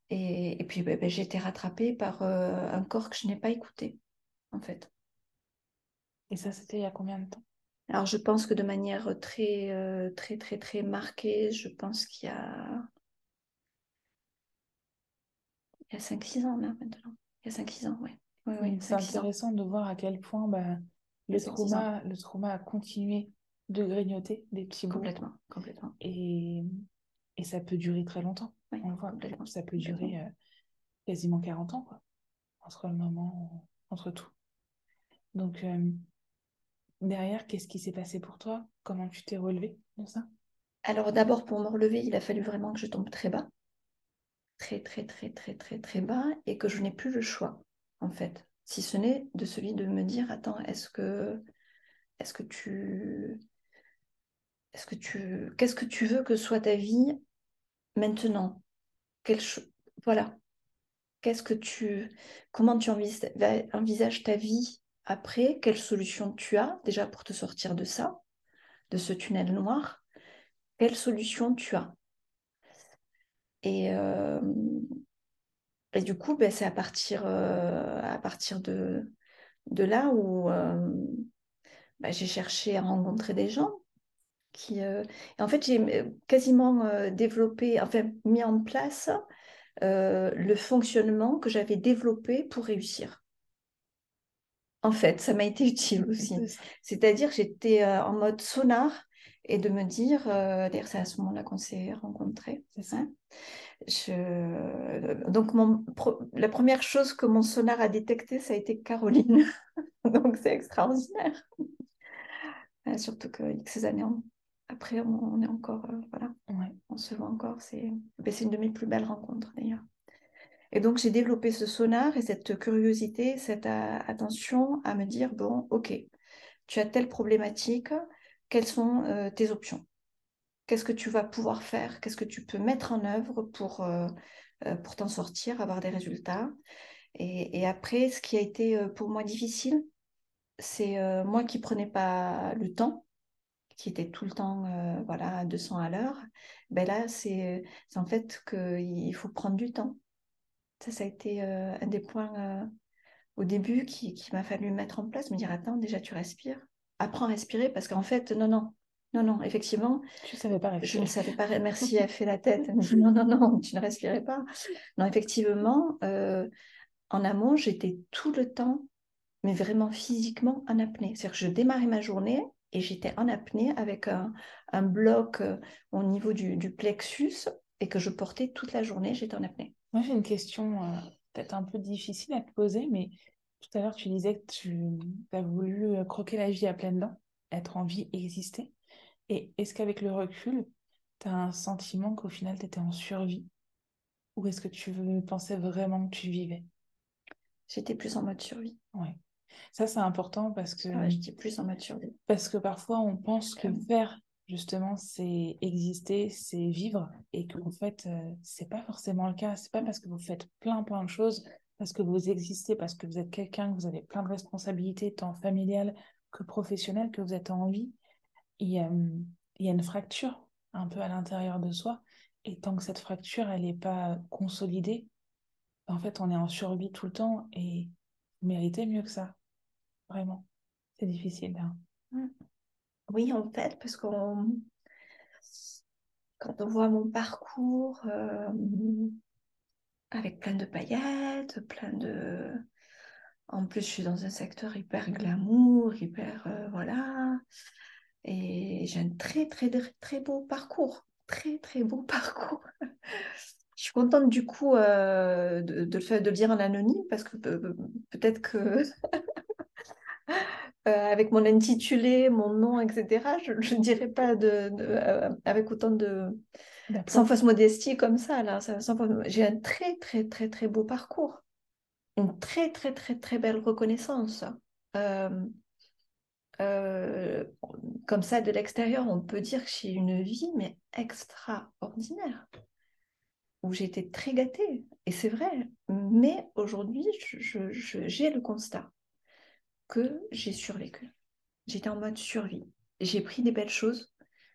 Et, et puis ben, ben, j'ai été rattrapée par euh, un corps que je n'ai pas écouté en fait. Et ça, c'était il y a combien de temps? Alors, je pense que de manière très, euh, très, très, très marquée, je pense qu'il y a, il y a 5-6 ans là maintenant. Il y a 5-6 ans, ouais. oui. c'est intéressant de voir à quel point bah, le, trauma, le trauma a continué de grignoter des petits bouts. Complètement, complètement. Et, et ça peut durer très longtemps. On voit, ça peut durer euh, quasiment 40 ans, quoi. Entre le moment, entre tout. Donc, euh, derrière, qu'est-ce qui s'est passé pour toi? Comment tu t'es relevé de ça? Alors, d'abord, pour me relever, il a fallu vraiment que je tombe très bas. Très, très, très, très, très, très bas. Et que je n'ai plus le choix, en fait. Si ce n'est de celui de me dire Attends, est-ce que, est-ce que tu. Est-ce que tu. Qu'est-ce que tu veux que soit ta vie maintenant? Quelle Voilà. Qu'est-ce que tu. Comment tu envisages ta vie après, quelle solution tu as déjà pour te sortir de ça, de ce tunnel noir? Quelle solution tu as? Et, euh, du coup, ben, c'est à partir, euh, de, là où euh, ben, j'ai cherché à rencontrer des gens. Qui, en fait, j'ai quasiment développé, enfin mis en place le fonctionnement que j'avais développé pour réussir. En fait, ça m'a été utile aussi. C'est-à-dire que j'étais euh, en mode sonar et de me dire, euh, d'ailleurs c'est à ce moment-là qu'on s'est rencontrés, c'est ça? Donc la première chose que mon sonar a détecté, ça a été Caroline. Donc c'est extraordinaire. Euh, surtout que ces années après, on, est encore, voilà, on se voit encore. C'est une de mes plus belles rencontres d'ailleurs. Et donc, j'ai développé ce sonar et cette curiosité, cette attention à me dire, bon, ok, tu as telle problématique, quelles sont euh, tes options? Qu'est-ce que tu vas pouvoir faire? Qu'est-ce que tu peux mettre en œuvre pour, euh, euh, pour t'en sortir, avoir des résultats? Et, après, ce qui a été pour moi difficile, c'est moi qui prenais pas le temps, qui était tout le temps voilà, à 200 à l'heure. Ben là, c'est en fait qu'il faut prendre du temps. Ça, ça a été un des points au début qui, qui m'a fallu mettre en place, me dire attends, déjà tu respires, apprends à respirer parce qu'en fait, non, non, non, non, effectivement. Je ne savais pas respirer. Je ne savais pas. Merci, elle fait la tête. non, non, non, tu ne respirais pas. Non, effectivement, euh, en amont, j'étais tout le temps, mais vraiment physiquement en apnée. C'est-à-dire que je démarrais ma journée et j'étais en apnée avec un, bloc euh, au niveau du, plexus et que je portais toute la journée, j'étais en apnée. Moi, j'ai une question euh, peut-être un peu difficile à te poser, mais tout à l'heure, tu disais que tu as voulu croquer la vie à pleines dents, être en vie, exister. Et est-ce qu'avec le recul, tu as un sentiment qu'au final, tu étais en survie? Ou est-ce que tu pensais vraiment que tu vivais? J'étais plus en mode survie. Oui. Ça, c'est important parce que. Ouais, j'étais plus en mode survie. Parce que parfois, on pense que faire, justement, c'est exister, c'est vivre, et qu'en fait, euh, c'est pas forcément le cas. C'est pas parce que vous faites plein, plein de choses, parce que vous existez, parce que vous êtes quelqu'un, que vous avez plein de responsabilités, tant familiales que professionnelles, que vous êtes en vie il y a, il y a une fracture un peu à l'intérieur de soi. Et tant que cette fracture, elle n'est pas consolidée, en fait, on est en survie tout le temps et vous méritez mieux que ça. Vraiment. C'est difficile. Hein. Mmh. Oui, en fait, parce qu'on quand on voit mon parcours euh, avec plein de paillettes, plein de... En plus, je suis dans un secteur hyper glamour, hyper... Euh, voilà. Et j'ai un très, très, très beau parcours. Très, très beau parcours. Je suis contente du coup euh, de, de, le de dire en anonyme parce que peut-être que avec mon intitulé, mon nom, etc., je ne dirais pas de, euh, avec autant de... Sans fausse modestie comme ça. là. J'ai un très, très, très, très beau parcours. Une très, très, très, très belle reconnaissance. Euh, comme ça de l'extérieur, on peut dire que j'ai une vie mais extraordinaire, où j'ai été très gâtée, et c'est vrai. Mais aujourd'hui, j'ai le constat que j'ai survécu. J'étais en mode survie. J'ai pris des belles choses,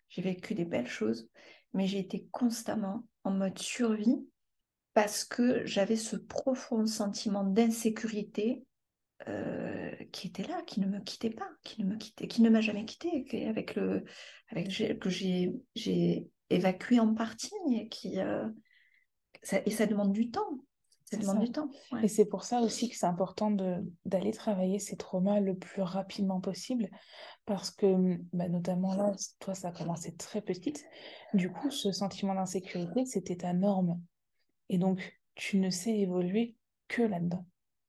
j'ai vécu des belles choses, mais j'ai été constamment en mode survie parce que j'avais ce profond sentiment d'insécurité euh, qui était là, qui ne me quittait pas, qui ne me quittait, qui ne m'a jamais quitté, avec le, avec que j'ai, évacué en partie et qui euh, et ça demande du temps. Ça demande du temps. Et c'est pour ça aussi que c'est important d'aller travailler ces traumas le plus rapidement possible, parce que bah, notamment là, toi, ça a commencé très petite. Du coup, ce sentiment d'insécurité, c'était ta norme. Et donc, tu ne sais évoluer que là-dedans.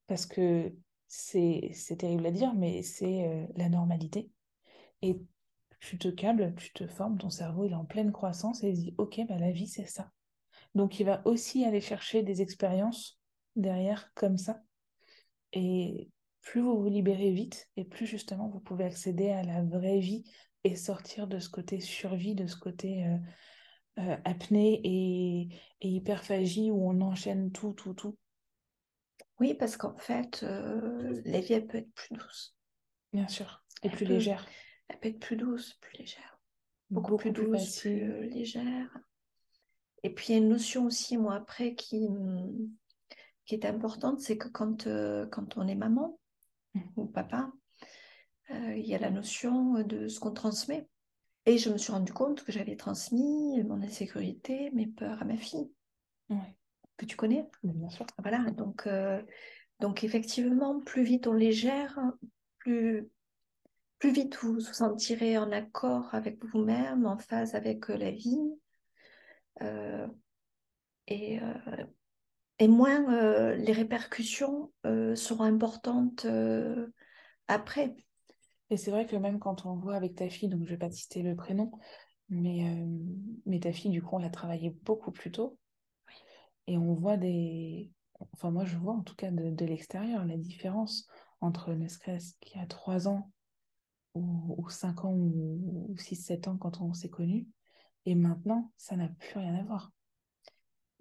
Parce que c'est terrible à dire, mais c'est euh, la normalité. Et tu te câbles, tu te formes, ton cerveau il est en pleine croissance et il dit ok, bah, la vie c'est ça. Donc il va aussi aller chercher des expériences derrière comme ça. Et plus vous vous libérez vite, et plus justement vous pouvez accéder à la vraie vie et sortir de ce côté survie, de ce côté euh, euh, apnée et, et hyperphagie où on enchaîne tout, tout, tout. Oui, parce qu'en fait, euh, la vie, elle peut être plus douce. Bien sûr. Et plus légère. Elle peut être plus douce, plus légère. Beaucoup, plus douce, plus, légère. Et puis, il y a une notion aussi, moi, après, qui, qui est importante, c'est que quand, euh, quand on est maman mmh. ou papa, il y a la notion de ce qu'on transmet. Et je me suis rendu compte que j'avais transmis mon insécurité, mes peurs à ma fille. Oui que tu connais. Bien sûr. Voilà, donc, euh, donc effectivement, plus vite on les gère, plus, plus vite vous vous sentirez en accord avec vous-même, en phase avec euh, la vie. Euh, et, et moins les répercussions seront importantes après. Et c'est vrai que même quand on voit avec ta fille, donc je ne vais pas citer le prénom, mais, mais ta fille, du coup, on l'a travaillé beaucoup plus tôt. Et on voit des, enfin moi je vois en tout cas de, de l'extérieur la différence entre Nescres qui a 3 ans ou, ou 5 ans ou, 6-7 ans quand on s'est connus et maintenant ça n'a plus rien à voir.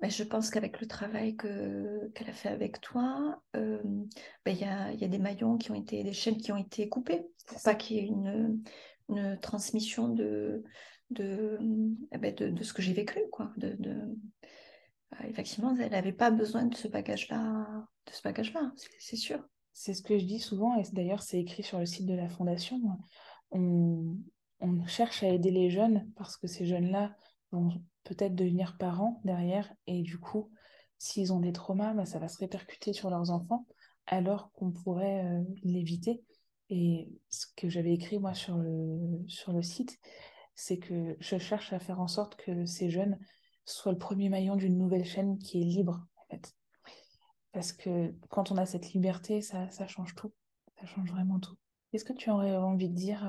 Ben, je pense qu'avec le travail que, qu'elle a fait avec toi, euh, ben, il y, a, y, a, des maillons qui ont été, des chaînes qui ont été coupées pour pas qu'il y ait une, une transmission de, de, eh ben de, de, ce que j'ai vécu. Quoi, de, de... Euh, effectivement, elle n'avait pas besoin de ce bagage-là, de ce bagage-là, c'est sûr. C'est ce que je dis souvent, et d'ailleurs c'est écrit sur le site de la Fondation. On, on cherche à aider les jeunes parce que ces jeunes-là vont peut-être devenir parents derrière, et du coup, s'ils ont des traumas, bah, ça va se répercuter sur leurs enfants, alors qu'on pourrait euh, l'éviter. Et ce que j'avais écrit moi sur le, site, c'est que je cherche à faire en sorte que ces jeunes soient le premier maillon d'une nouvelle chaîne qui est libre, en fait. Parce que quand on a cette liberté, ça, ça change tout. Ça change vraiment tout. Qu'est-ce que tu aurais envie de dire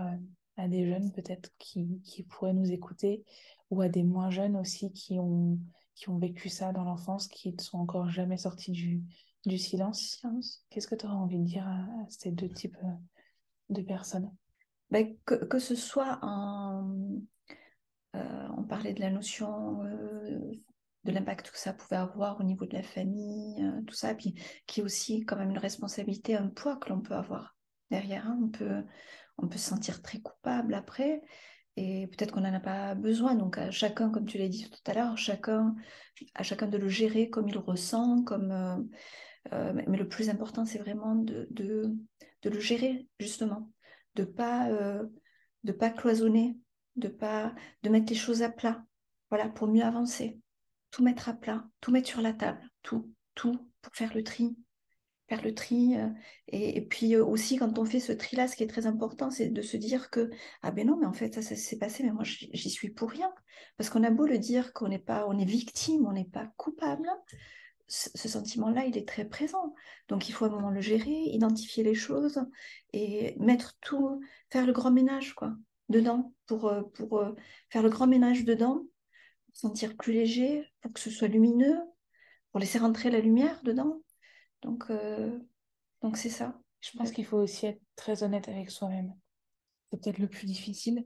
à, des jeunes peut-être qui, qui pourraient nous écouter ou à des moins jeunes aussi qui ont, qui ont vécu ça dans l'enfance, qui ne sont encore jamais sortis du, du silence Qu'est-ce que tu aurais envie de dire à, ces deux types euh, de personnes? Ben, que, que, ce soit en... Euh, on parlait de la notion euh, de l'impact que ça pouvait avoir au niveau de la famille, euh, tout ça, puis qui est aussi quand même une responsabilité, un poids que l'on peut avoir derrière. Hein. On, peut, on peut se sentir très coupable après, et peut-être qu'on n'en a pas besoin. Donc à chacun, comme tu l'as dit tout à l'heure, chacun, à chacun de le gérer comme il ressent, comme... Euh, euh, mais le plus important, c'est vraiment de, le gérer, justement de pas euh, pas cloisonner, de pas de mettre les choses à plat. Voilà, pour mieux avancer. Tout mettre à plat, tout mettre sur la table, tout, tout pour faire le tri. Faire le tri. Euh, et, puis euh, aussi, quand on fait ce tri-là, ce qui est très important, c'est de se dire que, ah ben non, mais en fait, ça, s'est passé, mais moi, j'y suis pour rien. Parce qu'on a beau le dire qu'on n'est pas, on est victime, on n'est pas coupable, ce sentiment-là, il est très présent. Donc il faut à un moment le gérer, identifier les choses et mettre tout, faire le grand ménage quoi, dedans pour, euh, pour faire le grand ménage dedans, sentir plus léger, pour que ce soit lumineux, pour laisser rentrer la lumière dedans. Donc euh, donc c'est ça. Je pense qu'il faut aussi être très honnête avec soi-même. C'est peut-être le plus difficile,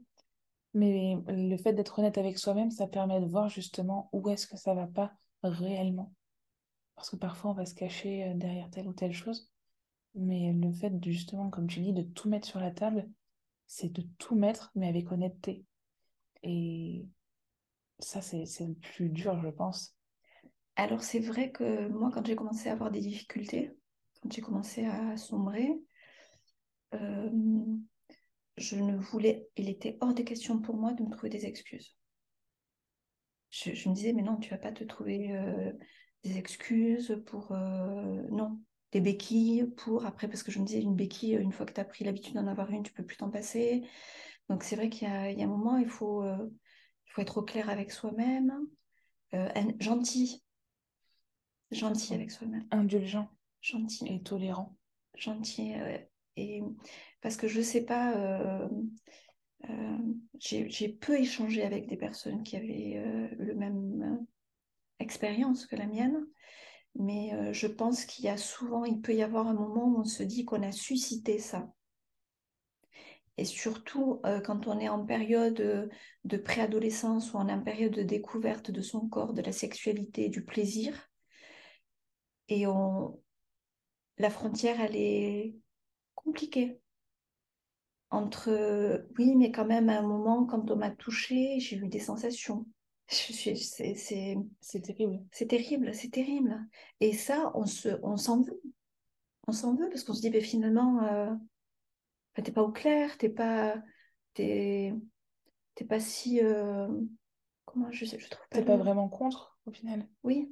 mais le fait d'être honnête avec soi-même, ça permet de voir justement où est-ce que ça va pas réellement. Parce que parfois, on va se cacher euh, derrière telle ou telle chose. Mais le fait, justement, comme tu dis, de tout mettre sur la table, c'est de tout mettre, mais avec honnêteté. Et ça, c'est le plus dur, je pense. Alors, c'est vrai que moi, quand j'ai commencé à avoir des difficultés, quand j'ai commencé à sombrer, euh, je ne voulais, il était hors des questions pour moi de me trouver des excuses. Je, me disais, mais non, tu vas pas te trouver euh, des excuses pour euh, non des béquilles pour après parce que je me disais une béquille une fois que tu as pris l'habitude d'en avoir une tu peux plus t'en passer donc c'est vrai qu'il y, a un moment il faut il faut être au clair avec soi-même gentil gentil avec soi-même. Indulgent. Gentil. Et tolérant. Gentil et parce que je sais pas j'ai peu échangé avec des personnes qui avaient le même expérience que la mienne, mais euh, je pense qu'il y a souvent, il peut y avoir un moment où on se dit qu'on a suscité ça. Et surtout euh, quand on est en période euh, de préadolescence ou en période de découverte de son corps, de la sexualité, du plaisir, et on... la frontière, elle est compliquée entre oui, mais quand même à un moment, quand on m'a touché, j'ai eu des sensations. C'est terrible. C'est terrible, c'est terrible. Et ça, on se, on s'en veut. On s'en veut parce qu'on se dit, ben, finalement, euh, ben, t'es pas au clair, t'es pas, t'es, pas si, euh, comment je, je trouve pas. T'es pas vraiment contre au final. Oui.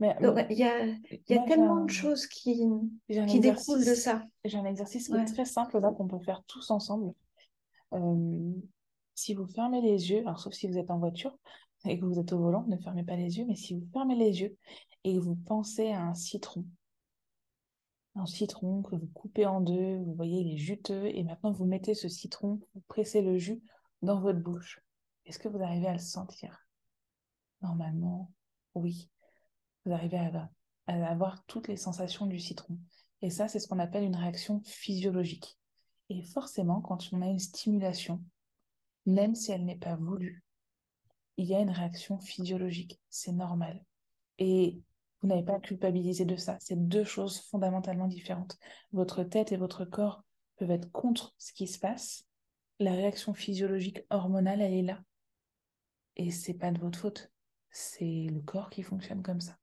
Mais il y a, y a tellement de choses qui, qui découlent de ça. J'ai un exercice qui est très simple là qu'on peut faire tous ensemble. Euh, si vous fermez les yeux, alors sauf si vous êtes en voiture, et que vous êtes au volant, ne fermez pas les yeux, mais si vous fermez les yeux et que vous pensez à un citron, un citron que vous coupez en deux, vous voyez, il est juteux, et maintenant vous mettez ce citron, vous pressez le jus dans votre bouche. Est-ce que vous arrivez à le sentir? Normalement, oui. Vous arrivez à avoir toutes les sensations du citron. Et ça, c'est ce qu'on appelle une réaction physiologique. Et forcément, quand on a une stimulation, même si elle n'est pas voulue, il y a une réaction physiologique. C'est normal. Et vous n'avez pas à culpabiliser de ça. C'est deux choses fondamentalement différentes. Votre tête et votre corps peuvent être contre ce qui se passe. La réaction physiologique hormonale, elle est là. Et c'est pas de votre faute. C'est le corps qui fonctionne comme ça.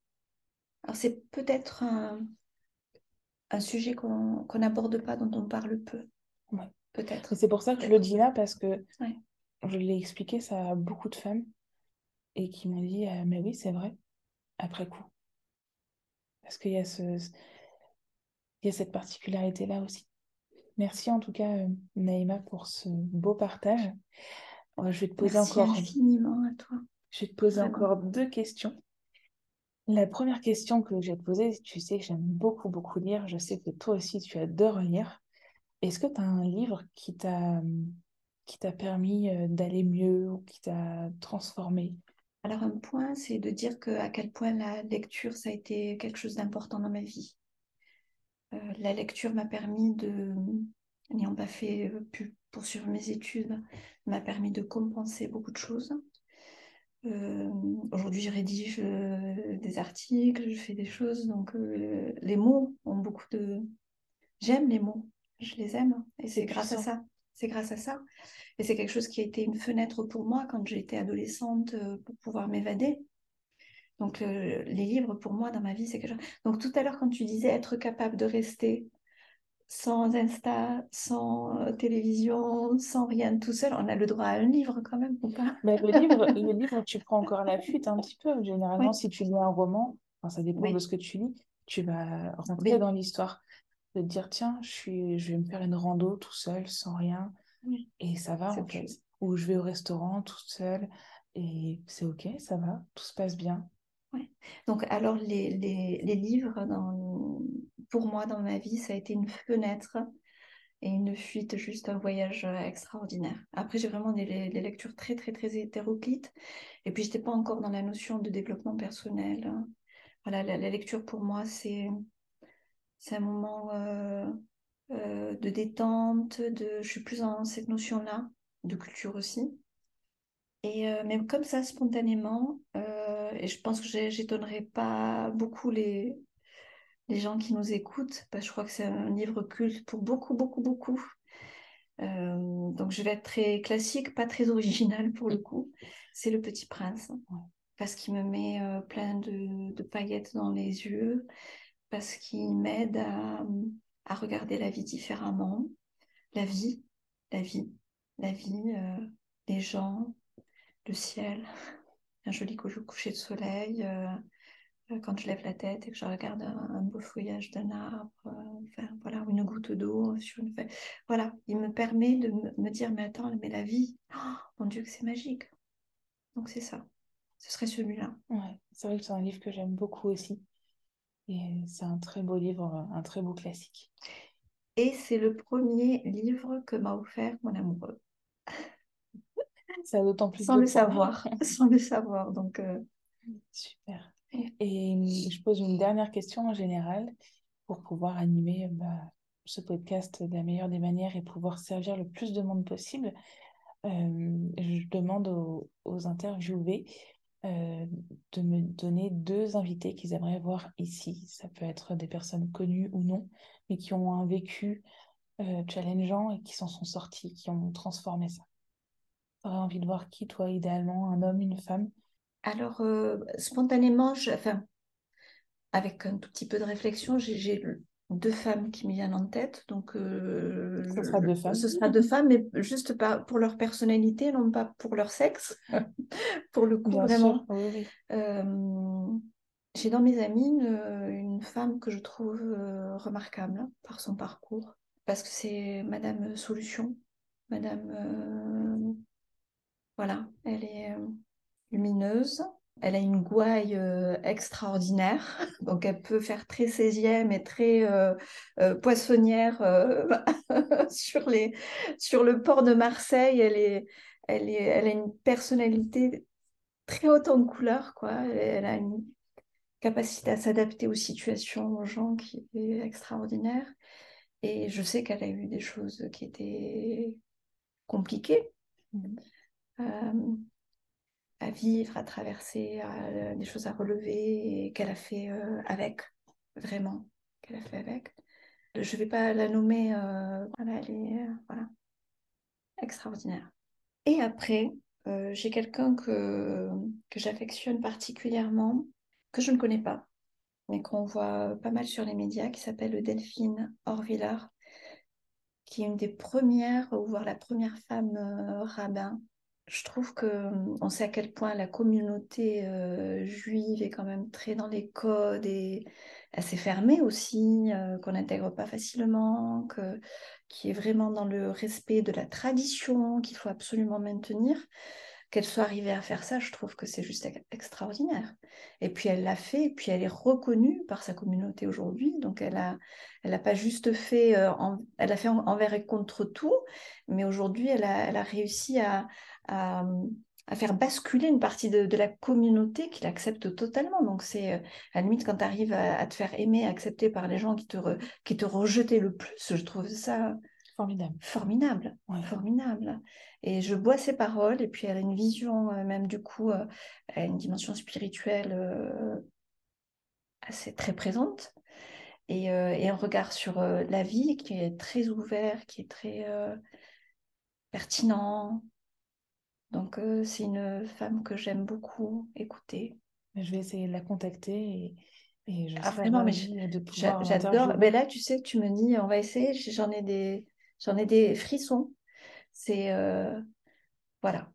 Alors c'est peut-être un, un sujet qu'on n'aborde pas, dont on parle peu. Ouais. Peut-être. C'est pour ça que je le dis là, parce que je l'ai expliqué ça à beaucoup de femmes et qui m'ont dit euh, Mais oui, c'est vrai, après coup. Parce qu'il y, a ce, il y a cette particularité-là aussi. Merci en tout cas, euh, Naïma, pour ce beau partage. je vais te poser Merci encore. infiniment à toi. Je vais te poser encore deux questions. La première question que je vais te poser, tu sais que j'aime beaucoup, beaucoup lire. Je sais que toi aussi, tu adores lire. Est-ce que tu as un livre qui t'a qui t'a permis euh, d'aller mieux ou qui t'a transformé? Alors un point, c'est de dire que, à quel point la lecture, ça a été quelque chose d'important dans ma vie. Euh, la lecture m'a permis de, n'ayant pas fait euh, poursuivre mes études, m'a permis de compenser beaucoup de choses. Aujourd'hui, je rédige des articles, je fais des choses, donc les mots ont beaucoup de... J'aime les mots, je les aime, et c'est grâce à ça. C'est grâce à ça. Et c'est quelque chose qui a été une fenêtre pour moi quand j'étais adolescente pour pouvoir m'évader. Donc les livres, pour moi, dans ma vie, c'est quelque chose. Donc tout à l'heure, quand tu disais être capable de rester sans Insta, sans euh, télévision, sans rien tout seul, on a le droit à un livre quand même, ou pas? Mais le, livre, le livre, tu prends encore la fuite un petit peu. Généralement, si tu lis un roman, ça dépend de ce que tu lis, tu vas rentrer dans l'histoire de dire tiens, je, suis, je vais me faire une rando tout seul, sans rien, et ça va en fait. Ou je vais au restaurant tout seul, et c'est ok, ça va, tout se passe bien. Ouais. Donc alors les, les, les, livres, dans, pour moi, dans ma vie, ça a été une fenêtre et une fuite, juste un voyage extraordinaire. Après, j'ai vraiment des, lectures très, très, très hétéroclites. Et puis, je n'étais pas encore dans la notion de développement personnel. Voilà, la lecture pour moi, c'est c'est un moment euh, euh, de détente, de, je suis plus dans cette notion-là, de culture aussi. Et euh, même comme ça, spontanément, et je pense que j'étonnerai pas beaucoup les, les gens qui nous écoutent, que je crois que c'est un livre culte pour beaucoup, beaucoup, beaucoup. donc je vais être très classique, pas très original pour le coup. C'est Le Petit Prince, parce qu'il me met plein de, de, paillettes dans les yeux parce qu'il m'aide à, regarder la vie différemment. La vie, la vie, la vie, euh, les gens, le ciel, un joli coucher de soleil, euh, euh, quand je lève la tête et que je regarde un, beau feuillage d'un arbre, enfin, voilà, une goutte d'eau sur une feuille. Voilà, il me permet de me, dire, mais attends, mais la vie, oh, mon Dieu, que c'est magique. Donc c'est ça. Ce serait celui-là. Ouais, c'est vrai que c'est un livre que j'aime beaucoup aussi. Et c'est un très beau livre, un très beau classique. Et c'est le premier livre que m'a offert mon amoureux. Ça d'autant plus sans le savoir, sans le savoir. Donc euh, super. Et je pose une dernière question en général pour pouvoir animer bah, ce podcast de la meilleure des manières et pouvoir servir le plus de monde possible. Euh, je demande aux, aux interviewés euh, de me donner deux invités qu'ils aimeraient voir ici. Ça peut être des personnes connues ou non, mais qui ont un vécu euh, challengeant et qui s'en sont sortis, qui ont transformé ça. Tu aurais envie de voir qui, toi, idéalement, un homme, une femme Alors, euh, spontanément, je... enfin, avec un tout petit peu de réflexion, j'ai deux femmes qui me viennent en tête. Donc, euh, ce sera deux femmes. Ce sera deux femmes, mais juste pas pour leur personnalité, non pas pour leur sexe. pour le coup, vraiment. Euh, j'ai dans mes amis une, femme que je trouve remarquable par son parcours, parce que c'est Madame Solution. Madame. voilà, elle est lumineuse, elle a une gouaille euh, extraordinaire, donc elle peut faire très 16e et très euh, euh, poissonnière sur, les, sur le port de Marseille. Elle, est, elle, est, elle a une personnalité très haute en couleur, quoi. Elle, a une, capacité à s'adapter aux situations, aux gens qui est extraordinaire. Et je sais qu'elle a eu des choses qui étaient compliquées mmh. euh, à vivre, à traverser, des choses à relever, qu'elle a fait euh, avec, vraiment, qu'elle a fait avec. Je ne vais pas la nommer, euh, voilà, elle est extraordinaire. Et après, j'ai quelqu'un que, que j'affectionne particulièrement, que je ne connais pas, mais qu'on voit pas mal sur les médias, qui s'appelle Delphine Orvillard, qui est une des premières, voire la première femme euh, rabbin. Je trouve que on sait à quel point la communauté juive est quand même très dans les codes et assez fermée aussi, qu'on n'intègre pas facilement, que, qui est vraiment dans le respect de la tradition qu'il faut absolument maintenir qu'elle soit arrivée à faire ça, je trouve que c'est juste extraordinaire. Et puis elle l'a fait, et puis elle est reconnue par sa communauté aujourd'hui. Donc elle a, elle a pas juste fait, elle a fait envers et contre tout, mais aujourd'hui elle a réussi à, à, faire basculer une partie de, la communauté qui l'accepte totalement. Donc c'est euh, à la limite quand tu arrives à, te faire aimer, accepter par les gens qui te, qui te rejetaient le plus, je trouve ça Formidable. Formidable, formidable. Et je bois ses paroles, et puis elle a une vision, euh, même du coup, euh, elle a une dimension spirituelle euh, assez très présente, et, un regard sur la vie qui est très ouvert, qui est très pertinent. Donc c'est une femme que j'aime beaucoup écouter. Je vais essayer de la contacter et, et je ah, vraiment, mais j'adore. Mais là, tu sais, tu me dis, on va essayer. J'en ai des, J'en ai des frissons. C'est, euh, voilà,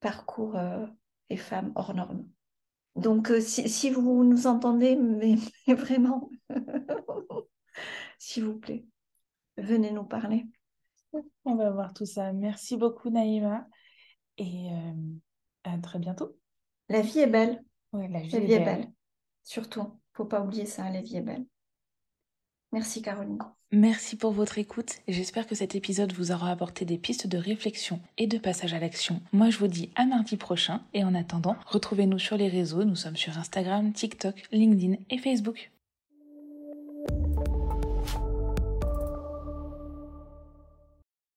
parcours euh, et femmes hors normes. Donc, euh, si, vous nous entendez, mais, vraiment, s'il vous plaît, venez nous parler. On va voir tout ça. Merci beaucoup, Naïma. Et à très bientôt. La vie est belle. Oui, la vie, est, belle. belle. Surtout, faut pas oublier ça, la vie est belle. Merci, Caroline. Merci pour votre écoute. J'espère que cet épisode vous aura apporté des pistes de réflexion et de passage à l'action. Moi, je vous dis à mardi prochain et en attendant, retrouvez-nous sur les réseaux. Nous sommes sur Instagram, TikTok, LinkedIn et Facebook.